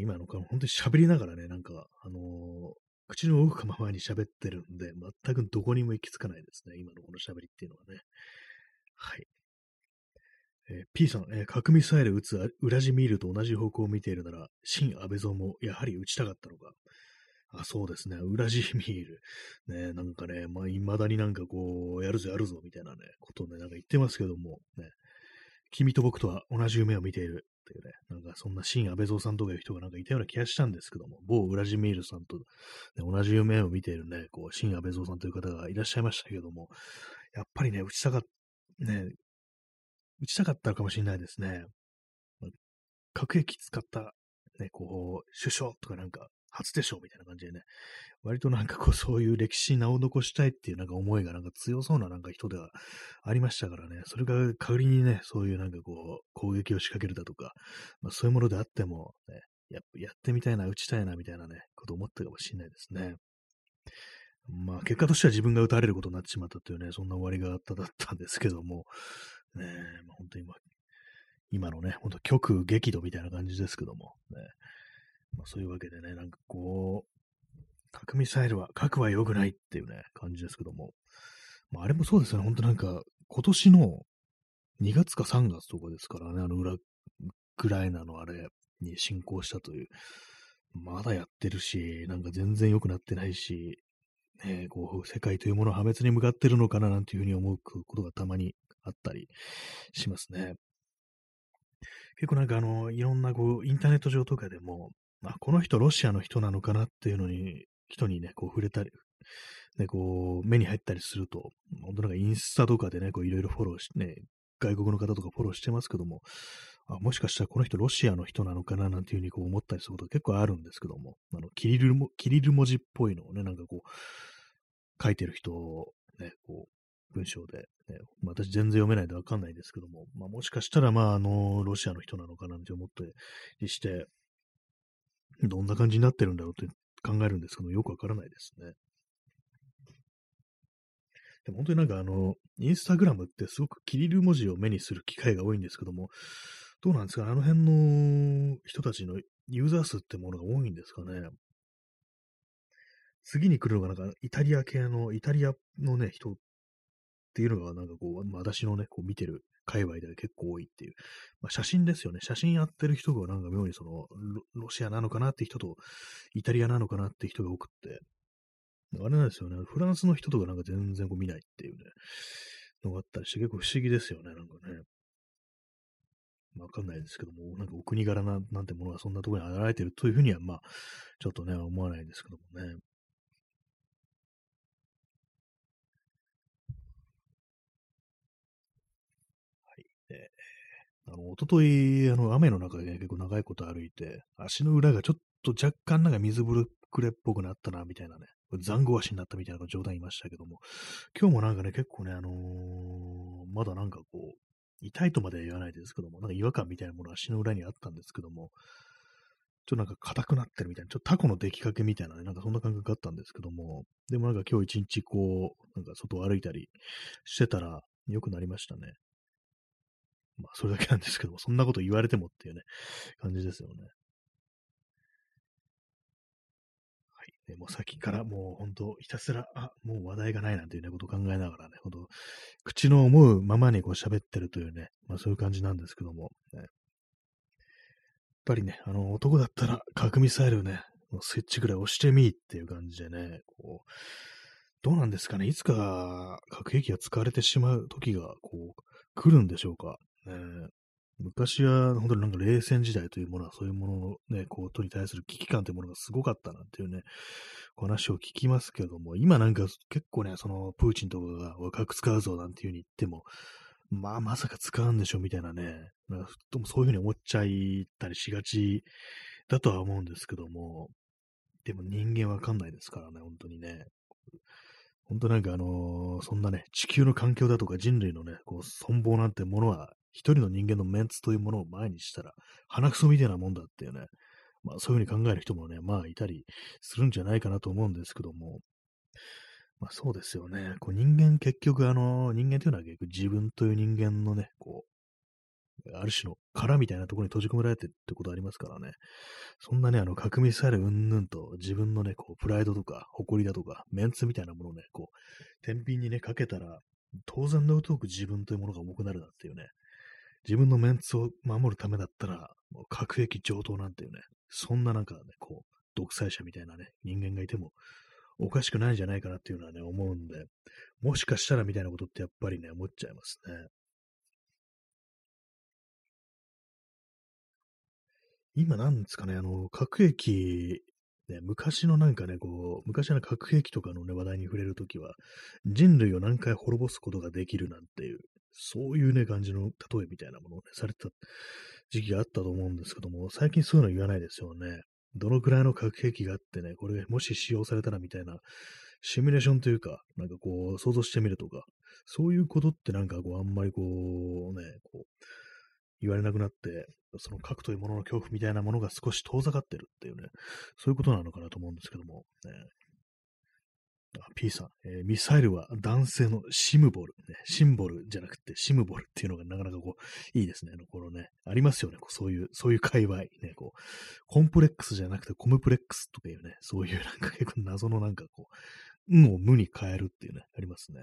今の、本当に喋りながらね、なんか、あのー、口の動くままに喋ってるんで、全くどこにも行き着かないですね。今のこの喋りっていうのはね。はい。えー、P さん、えー、核ミサイル撃つウラジミールと同じ方向を見ているなら、新安倍蔵もやはり撃ちたかったのか。あ、そうですね。ウラジミール。ね、なんかね、まあ、未だになんかこう、やるぞやるぞみたいなね、ことをね、なんか言ってますけども、ね、君と僕とは同じ夢を見ているっていうね、なんかそんな新安倍蔵さんとかいう人がなんかいたような気がしたんですけども、某ウラジミールさんと、ね、同じ夢を見ているね、こう、新安倍蔵さんという方がいらっしゃいましたけども、やっぱりね、打ちたかった、ね、打ちたかったかもしれないですね。核兵器使った、ね、こう、首相とかなんか、初でしょみたいな感じでね、割となんかこう、そういう歴史名を残したいっていうなんか思いがなんか強そうななんか人ではありましたからね、それが仮にね、そういうなんかこう、攻撃を仕掛けるだとか、まあそういうものであっても、ね、ややってみたいな、打ちたいな、みたいなね、こと思ったかもしれないですね。まあ結果としては自分が撃たれることになってしまったというね、そんな終わりがあっただったんですけども、ね、まあ、本当に今、今のね、本当極激怒みたいな感じですけども、ね、まあ、そういうわけでね、なんかこう、核ミサイルは、核は良くないっていうね、感じですけども、まあ、あれもそうですよね、本当なんか、今年の2月か3月とかですからね、あの裏、ウクライナのあれに侵攻したという、まだやってるし、なんか全然良くなってないし、ね、こう、世界というものは破滅に向かってるのかななんていうふうに思うことがたまにあったりしますね。結構なんかあの、いろんなこう、インターネット上とかでも、あ、この人ロシアの人なのかなっていうのに、人にね、こう触れたり、ね、こう、目に入ったりすると、本当なんかインスタとかでね、こういろいろフォローしてね、外国の方とかフォローしてますけども、あもしかしたらこの人ロシアの人なのかななんていうふうにこう思ったりすること結構あるんですけども、あの、キリルも、キリル文字っぽいのをね、なんかこう、書いてる人をね、こう、文章で、ね、私全然読めないんでわかんないですけども、まあ、もしかしたら、まあ、あの、ロシアの人なのかなって思ったりして、どんな感じになってるんだろうって考えるんですけど、よくわからないですね。でも本当になんかあの、インスタグラムってすごくキリル文字を目にする機会が多いんですけども、どうなんですかあの辺の人たちのユーザー数ってものが多いんですかね。次に来るのがなんかイタリア系の、イタリアのね、人っていうのがなんかこう、私のね、こう見てる界隈では結構多いっていう。まあ、写真ですよね。写真やってる人がなんか妙にそのロ、ロシアなのかなって人と、イタリアなのかなって人が多くって、あれなんですよね。フランスの人とかなんか全然こう見ないっていうね、のがあったりして結構不思議ですよね。なんかね。わかんないですけども、なんかお国柄ななんてものがそんなところに現れてるというふうには、まあ、ちょっとね、思わないですけどもね。あの、おととい、あの、雨の中で、ね、結構長いこと歩いて、足の裏がちょっと若干なんか水ぶくれっぽくなったな、みたいなね、残後足になったみたいな状態いましたけども、今日もなんかね、結構ね、あのー、まだなんかこう、痛いとまでは言わないですけども、なんか違和感みたいなものが足の裏にあったんですけども、ちょっとなんか硬くなってるみたいな、ちょっとタコの出来かけみたいなね、なんかそんな感覚があったんですけども、でもなんか今日一日こう、なんか外を歩いたりしてたら良くなりましたね。まあ、それだけなんですけども、そんなこと言われてもっていうね、感じですよね。はい。でもう先からもう本当、ひたすら、あ、もう話題がないなんていうね、ことを考えながらね、本当、口の思うままにこう喋ってるというね、まあそういう感じなんですけども、ね、やっぱりね、あの、男だったら核ミサイルね、スイッチぐらい押してみーっていう感じでね、こう、どうなんですかね、いつか核兵器が使われてしまう時が、こう、来るんでしょうか。ね、昔は本当になんか冷戦時代というものはそういうもののね、ことに対する危機感というものがすごかったなんていうね、話を聞きますけども、今なんか結構ね、そのプーチンとかが核使うぞなんていうふうに言っても、まあまさか使うんでしょみたいなね、なんかそういうふうに思っちゃいたりしがちだとは思うんですけども、でも人間わかんないですからね、本当にね。本当なんかあのー、そんなね、地球の環境だとか人類のね、こう、存亡なんてものは一人の人間のメンツというものを前にしたら、鼻くそみたいなもんだっていうね、まあそういうふうに考える人もね、まあいたりするんじゃないかなと思うんですけども、まあそうですよね。こう人間結局あの、人間というのは結局自分という人間のね、こう、ある種の殻みたいなところに閉じ込められてるってことありますからね。そんなね、あの、核ミサイルうんぬんと自分のね、こう、プライドとか、誇りだとか、メンツみたいなものをね、こう、天秤にね、かけたら、当然のごとく自分というものが重くなるなっていうね、自分のメンツを守るためだったら、もう核兵器上等なんていうね、そんななんかね、こう、独裁者みたいなね、人間がいてもおかしくないんじゃないかなっていうのはね、思うんで、もしかしたらみたいなことってやっぱりね、思っちゃいますね。今なんですかね、あの、核兵器、ね、昔のなんかね、こう、昔の核兵器とかのね、話題に触れるときは、人類を何回滅ぼすことができるなんていう、そういうね、感じの例えみたいなものをね、されてた時期があったと思うんですけども、最近そういうの言わないですよね。どのくらいの核兵器があってね、これがもし使用されたらみたいな、シミュレーションというか、なんかこう、想像してみるとか、そういうことってなんかこう、あんまりこう、ね、こう、言われなくなって、その核というものの恐怖みたいなものが少し遠ざかってるっていうね、そういうことなのかなと思うんですけども、ね、P さん、えー、ミサイルは男性のシムボル、ね、シンボルじゃなくてシムボルっていうのがなかなかこう、いいですね。このね、ありますよね。こうそういう、そういう界隈。ね、こう、コンプレックスじゃなくてコムプレックスとかいうね、そういうなんか結構謎のなんかこう、運を無に変えるっていうね、ありますね。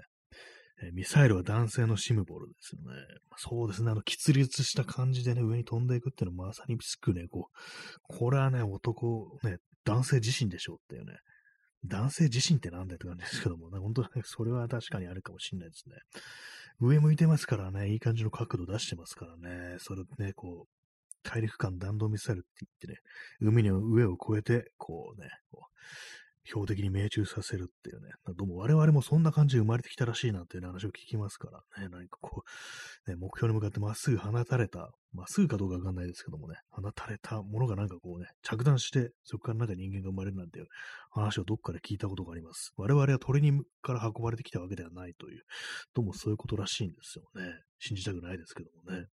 えー、ミサイルは男性のシムボルですよね。そうですね。あの、喫立した感じでね、上に飛んでいくっていうのはまさにつくね、こう、これはね、男、ね、男性自身でしょうっていうね、男性自身ってなんだよって感じですけども、ね、本当にそれは確かにあるかもしれないですね。上向いてますからね、いい感じの角度出してますからね、それね、こう、大陸間弾道ミサイルって言ってね、海の上を越えて、こうね、こう標的に命中させるっていうね、どうも我々もそんな感じで生まれてきたらしいなんていう、話を聞きますからね、何かこう、ね、目標に向かってまっすぐ放たれた、まっすぐかどうかわかんないですけどもね、放たれたものがなんかこうね、着弾して、そこからなんか人間が生まれるなんていう話をどっかで聞いたことがあります。我々は鳥にから運ばれてきたわけではないという、どうもそういうことらしいんですよね。信じたくないですけどもね。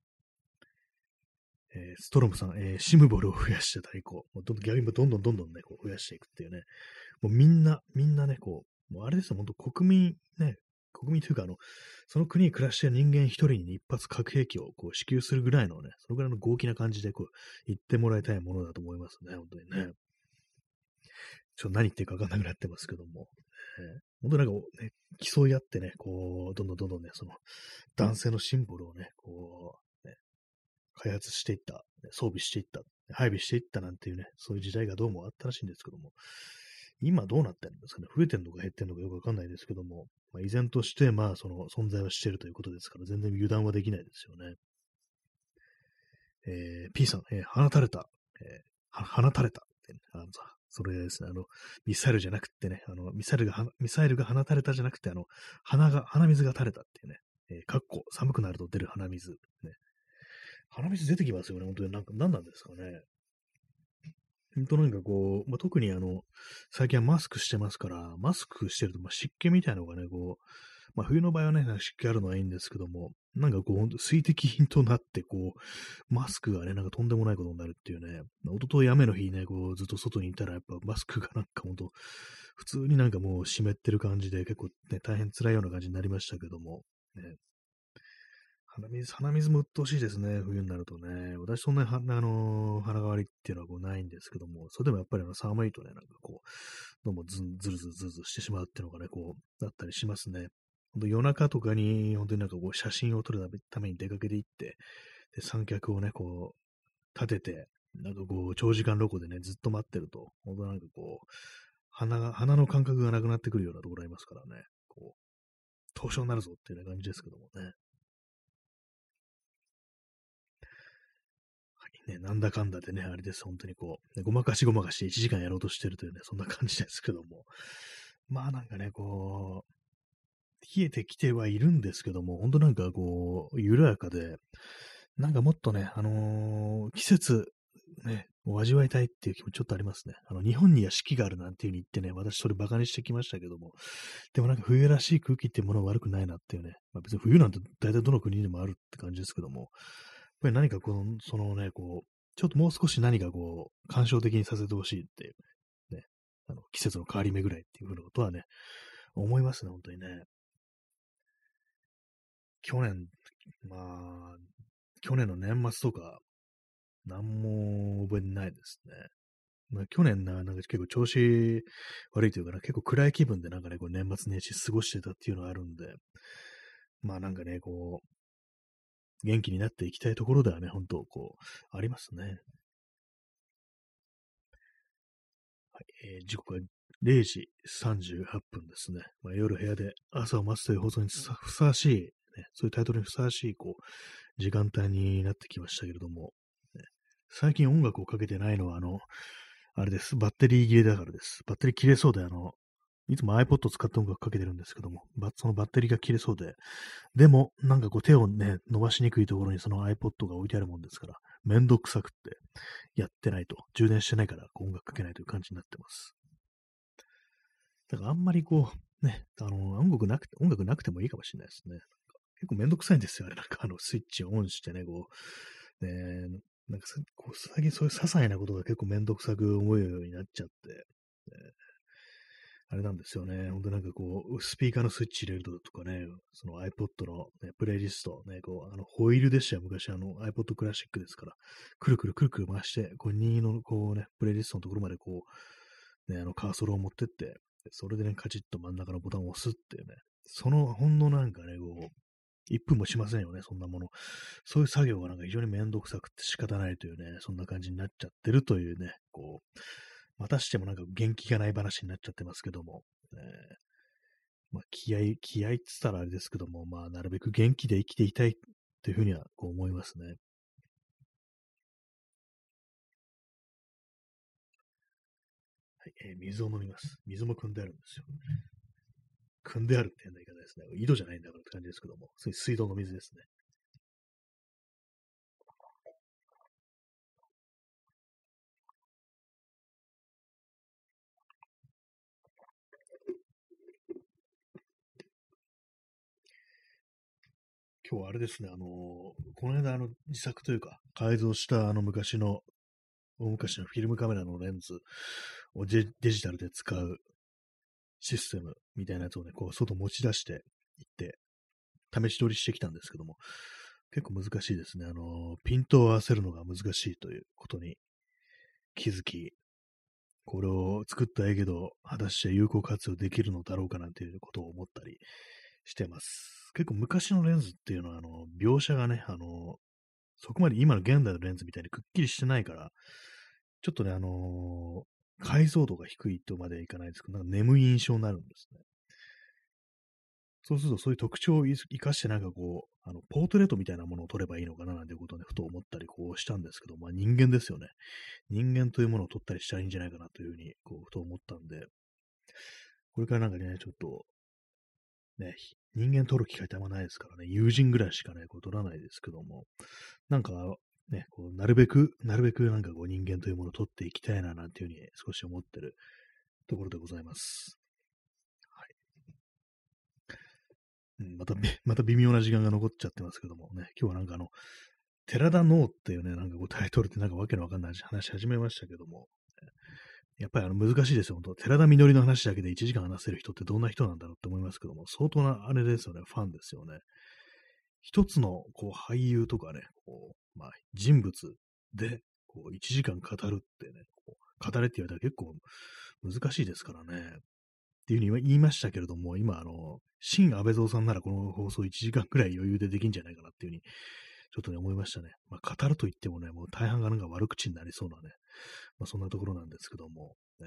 え、ストロムさん、えー、シムボルを増やしてたり、こう、どんどん逆にどんどんどんどんね、こう増やしていくっていうね、もうみんな、みんなね、こう、もうあれですよ、本当国民、ね、国民というか、あの、その国に暮らしている人間一人に一発核兵器をこう支給するぐらいのね、そのぐらいの豪気な感じでこう言ってもらいたいものだと思いますね、本当にね。ちょっと何言ってるかわかんなくなってますけども。えー、本当なんかね、競い合ってね、こう、どんどんどんどんね、その男性のシンボルをね、こう、ね、開発していった、装備していった、配備していったなんていうね、そういう時代がどうもあったらしいんですけども、今どうなってるんですかね増えてるのか減ってるのかよくわかんないですけども、まあ、依然として、まあ、その存在はしているということですから、全然油断はできないですよね。えー、P さん、えー、放たれた、えー、放たれたってね、あのさ、それですね、あの、ミサイルじゃなくてね、あの、ミサイルが、ミサイルが放たれたじゃなくて、あの、鼻が、鼻水が垂れたっていうね、えー、かっこ、寒くなると出る鼻水、ね。鼻水出てきますよね、本当に。なんか、何なんですかね。本当なんかこう、まあ、特にあの、最近はマスクしてますから、マスクしてると、ま湿気みたいなのがね、こう、まあ、冬の場合はね、湿気あるのはいいんですけども、なんかこう、水滴品となって、こう、マスクがね、なんかとんでもないことになるっていうね、一昨日雨の日ね、こう、ずっと外にいたら、やっぱマスクがなんかほんと、普通になんかもう湿ってる感じで、結構ね、大変辛いような感じになりましたけども、ね、鼻水、鼻水も鬱陶しいですね、冬になるとね。私そんなに、あのー、鼻代わりっていうのはこうないんですけども、それでもやっぱりあの寒いとね、なんかこう、どうもずずるずるずるずるしてしまうっていうのがね、こう、だったりしますね。本当夜中とかに、本当になんかこう、写真を撮るために出かけていって、で、三脚をね、こう、立てて、なんかこう、長時間ロコでね、ずっと待ってると、本当なんかこう、鼻が、鼻の感覚がなくなってくるようなところありますからね、こう、凍傷になるぞっていうような感じですけどもね。ね、なんだかんだでね、あれです、本当にこう、ごまかしごまかし1時間やろうとしてるというね、そんな感じですけども。<laughs> まあなんかね、こう、冷えてきてはいるんですけども、本当なんかこう、緩やかで、なんかもっとね、あのー、季節、ね、を味わいたいっていう気もちょっとありますね。あの、日本には四季があるなんていう風に言ってね、私それ馬鹿にしてきましたけども、でもなんか冬らしい空気っていうものは悪くないなっていうね、まあ、別に冬なんて大体どの国にでもあるって感じですけども、ぱり何かこの、そのね、こう、ちょっともう少し何かこう、感傷的にさせてほしいっていう、ね、あの、季節の変わり目ぐらいっていうふうなことはね、思いますね、本当にね。去年、まあ、去年の年末とか、何も覚えてないですね。まあ、去年な、なんか結構調子悪いというかな、結構暗い気分でなんかね、こう年末年始過ごしてたっていうのがあるんで、まあなんかね、こう、元気になっていきたいところではね、本当こう、ありますね。はい、えー、時刻は0時38分ですね。まあ、夜部屋で朝を待つという放送にふさわしい、ね、そういうタイトルにふさわしい、こう、時間帯になってきましたけれども、ね、最近音楽をかけてないのは、あの、あれです。バッテリー切れだからです。バッテリー切れそうで、あの、いつも iPod 使って音楽かけてるんですけども、そのバッテリーが切れそうで、でも、なんかこう手をね、伸ばしにくいところにその iPod が置いてあるもんですから、めんどくさくって、やってないと、充電してないから音楽かけないという感じになってます。だからあんまりこう、ね、あの、音楽なくて、音楽なくてもいいかもしれないですね。結構めんどくさいんですよ、あれ。なんかあの、スイッチをオンしてね、こう、ね、なんかこう最近そういう些細なことが結構めんどくさく思うようになっちゃって、ね、あれなんですよね。ほんとなんかこう、スピーカーのスイッチ入れるとかね、その iPod の、ね、プレイリスト、ね、こう、あの、ホイールでしたよ。昔あの iPod クラシックですから、くるくるくるくる回して、こう、2のこうね、プレイリストのところまでこう、ね、あの、カーソルを持ってって、それでね、カチッと真ん中のボタンを押すっていうね、そのほんのなんかね、こう、1分もしませんよね、そんなもの。そういう作業がなんか非常にめんどくさくて仕方ないというね、そんな感じになっちゃってるというね、こう、またしてもなんか元気がない話になっちゃってますけども、えー、まあ、気合、気合って言ったらあれですけども、まあ、なるべく元気で生きていたいというふうにはこう思いますね。はい、えー、水を飲みます。水も汲んであるんですよ。汲んであるって変な言い方ですね。井戸じゃないんだからって感じですけども、水道の水ですね。今日はあれですね、あの、この間、あの、自作というか、改造したあの昔の、大昔のフィルムカメラのレンズをデジタルで使うシステムみたいなやつをね、こう、外持ち出していって、試し撮りしてきたんですけども、結構難しいですね。あの、ピントを合わせるのが難しいということに気づき、これを作ったええけど、果たして有効活用できるのだろうかなんていうことを思ったりしてます。結構昔のレンズっていうのは、あの、描写がね、あの、そこまで今の現代のレンズみたいにくっきりしてないから、ちょっとね、あの解像度が低いとまでいかないですけど、なんか眠い印象になるんですね。そうすると、そういう特徴を生かして、なんかこう、あの、ポートレートみたいなものを撮ればいいのかななんていうことをね、ふと思ったり、こうしたんですけど、まあ人間ですよね。人間というものを撮ったりしたらいいんじゃないかなというふうに、こう、ふと思ったんで、これからなんかね、ちょっと、ね、人間撮る機会ってあんまないですからね、友人ぐらいしかね、こう撮らないですけども、なんか、ね、こう、なるべく、なるべくなんかこう人間というものを撮っていきたいな、なんていうふうに少し思ってるところでございます。はい。また、<laughs> また微妙な時間が残っちゃってますけどもね、今日はなんかあの、寺田ノーっていうね、なんかこうタイトルってなんかわけのわかんない話し始めましたけども、やっぱりあの難しいですよ、本当寺田みのりの話だけで1時間話せる人ってどんな人なんだろうって思いますけども、相当なあれですよね、ファンですよね。一つのこう俳優とかね、こうまあ、人物でこう1時間語るってね、こう語れって言われたら結構難しいですからね。っていうふうに言いましたけれども、今、あの、新安倍蔵さんならこの放送1時間くらい余裕でできんじゃないかなっていうふうにちょっとね、思いましたね。まあ、語ると言ってもね、もう大半がなんか悪口になりそうなね、まあ、そんなところなんですけども、ね、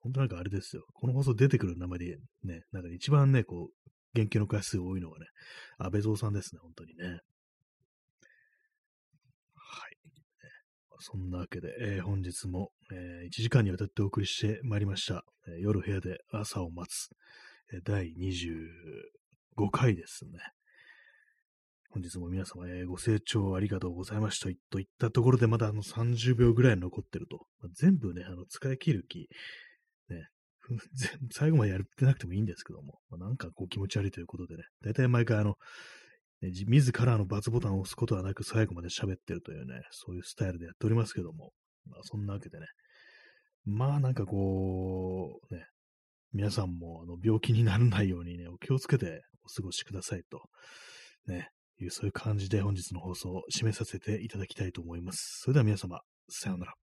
本当なんかあれですよ。この放送出てくる名前でね、なんか一番ね、こう、言及の回数多いのがね、安倍蔵さんですね、本当にね。はい。そんなわけで、えー、本日も、えー、1時間にわたってお送りしてまいりました。えー、夜部屋で朝を待つ、えー、第25回ですね。本日も皆様、えー、ご清聴ありがとうございました。といったところでまだあの30秒ぐらい残ってると。まあ、全部ね、あの使い切る気、ね、<laughs> 最後までやってなくてもいいんですけども、まあ、なんかこう気持ち悪いということでね、大体毎回あの、ね、自らの×ボタンを押すことはなく最後まで喋ってるというね、そういうスタイルでやっておりますけども、まあそんなわけでね、まあなんかこう、ね、皆さんもあの病気にならないようにね、お気をつけてお過ごしくださいと、ね、いう、そういう感じで本日の放送を締めさせていただきたいと思います。それでは皆様、さようなら。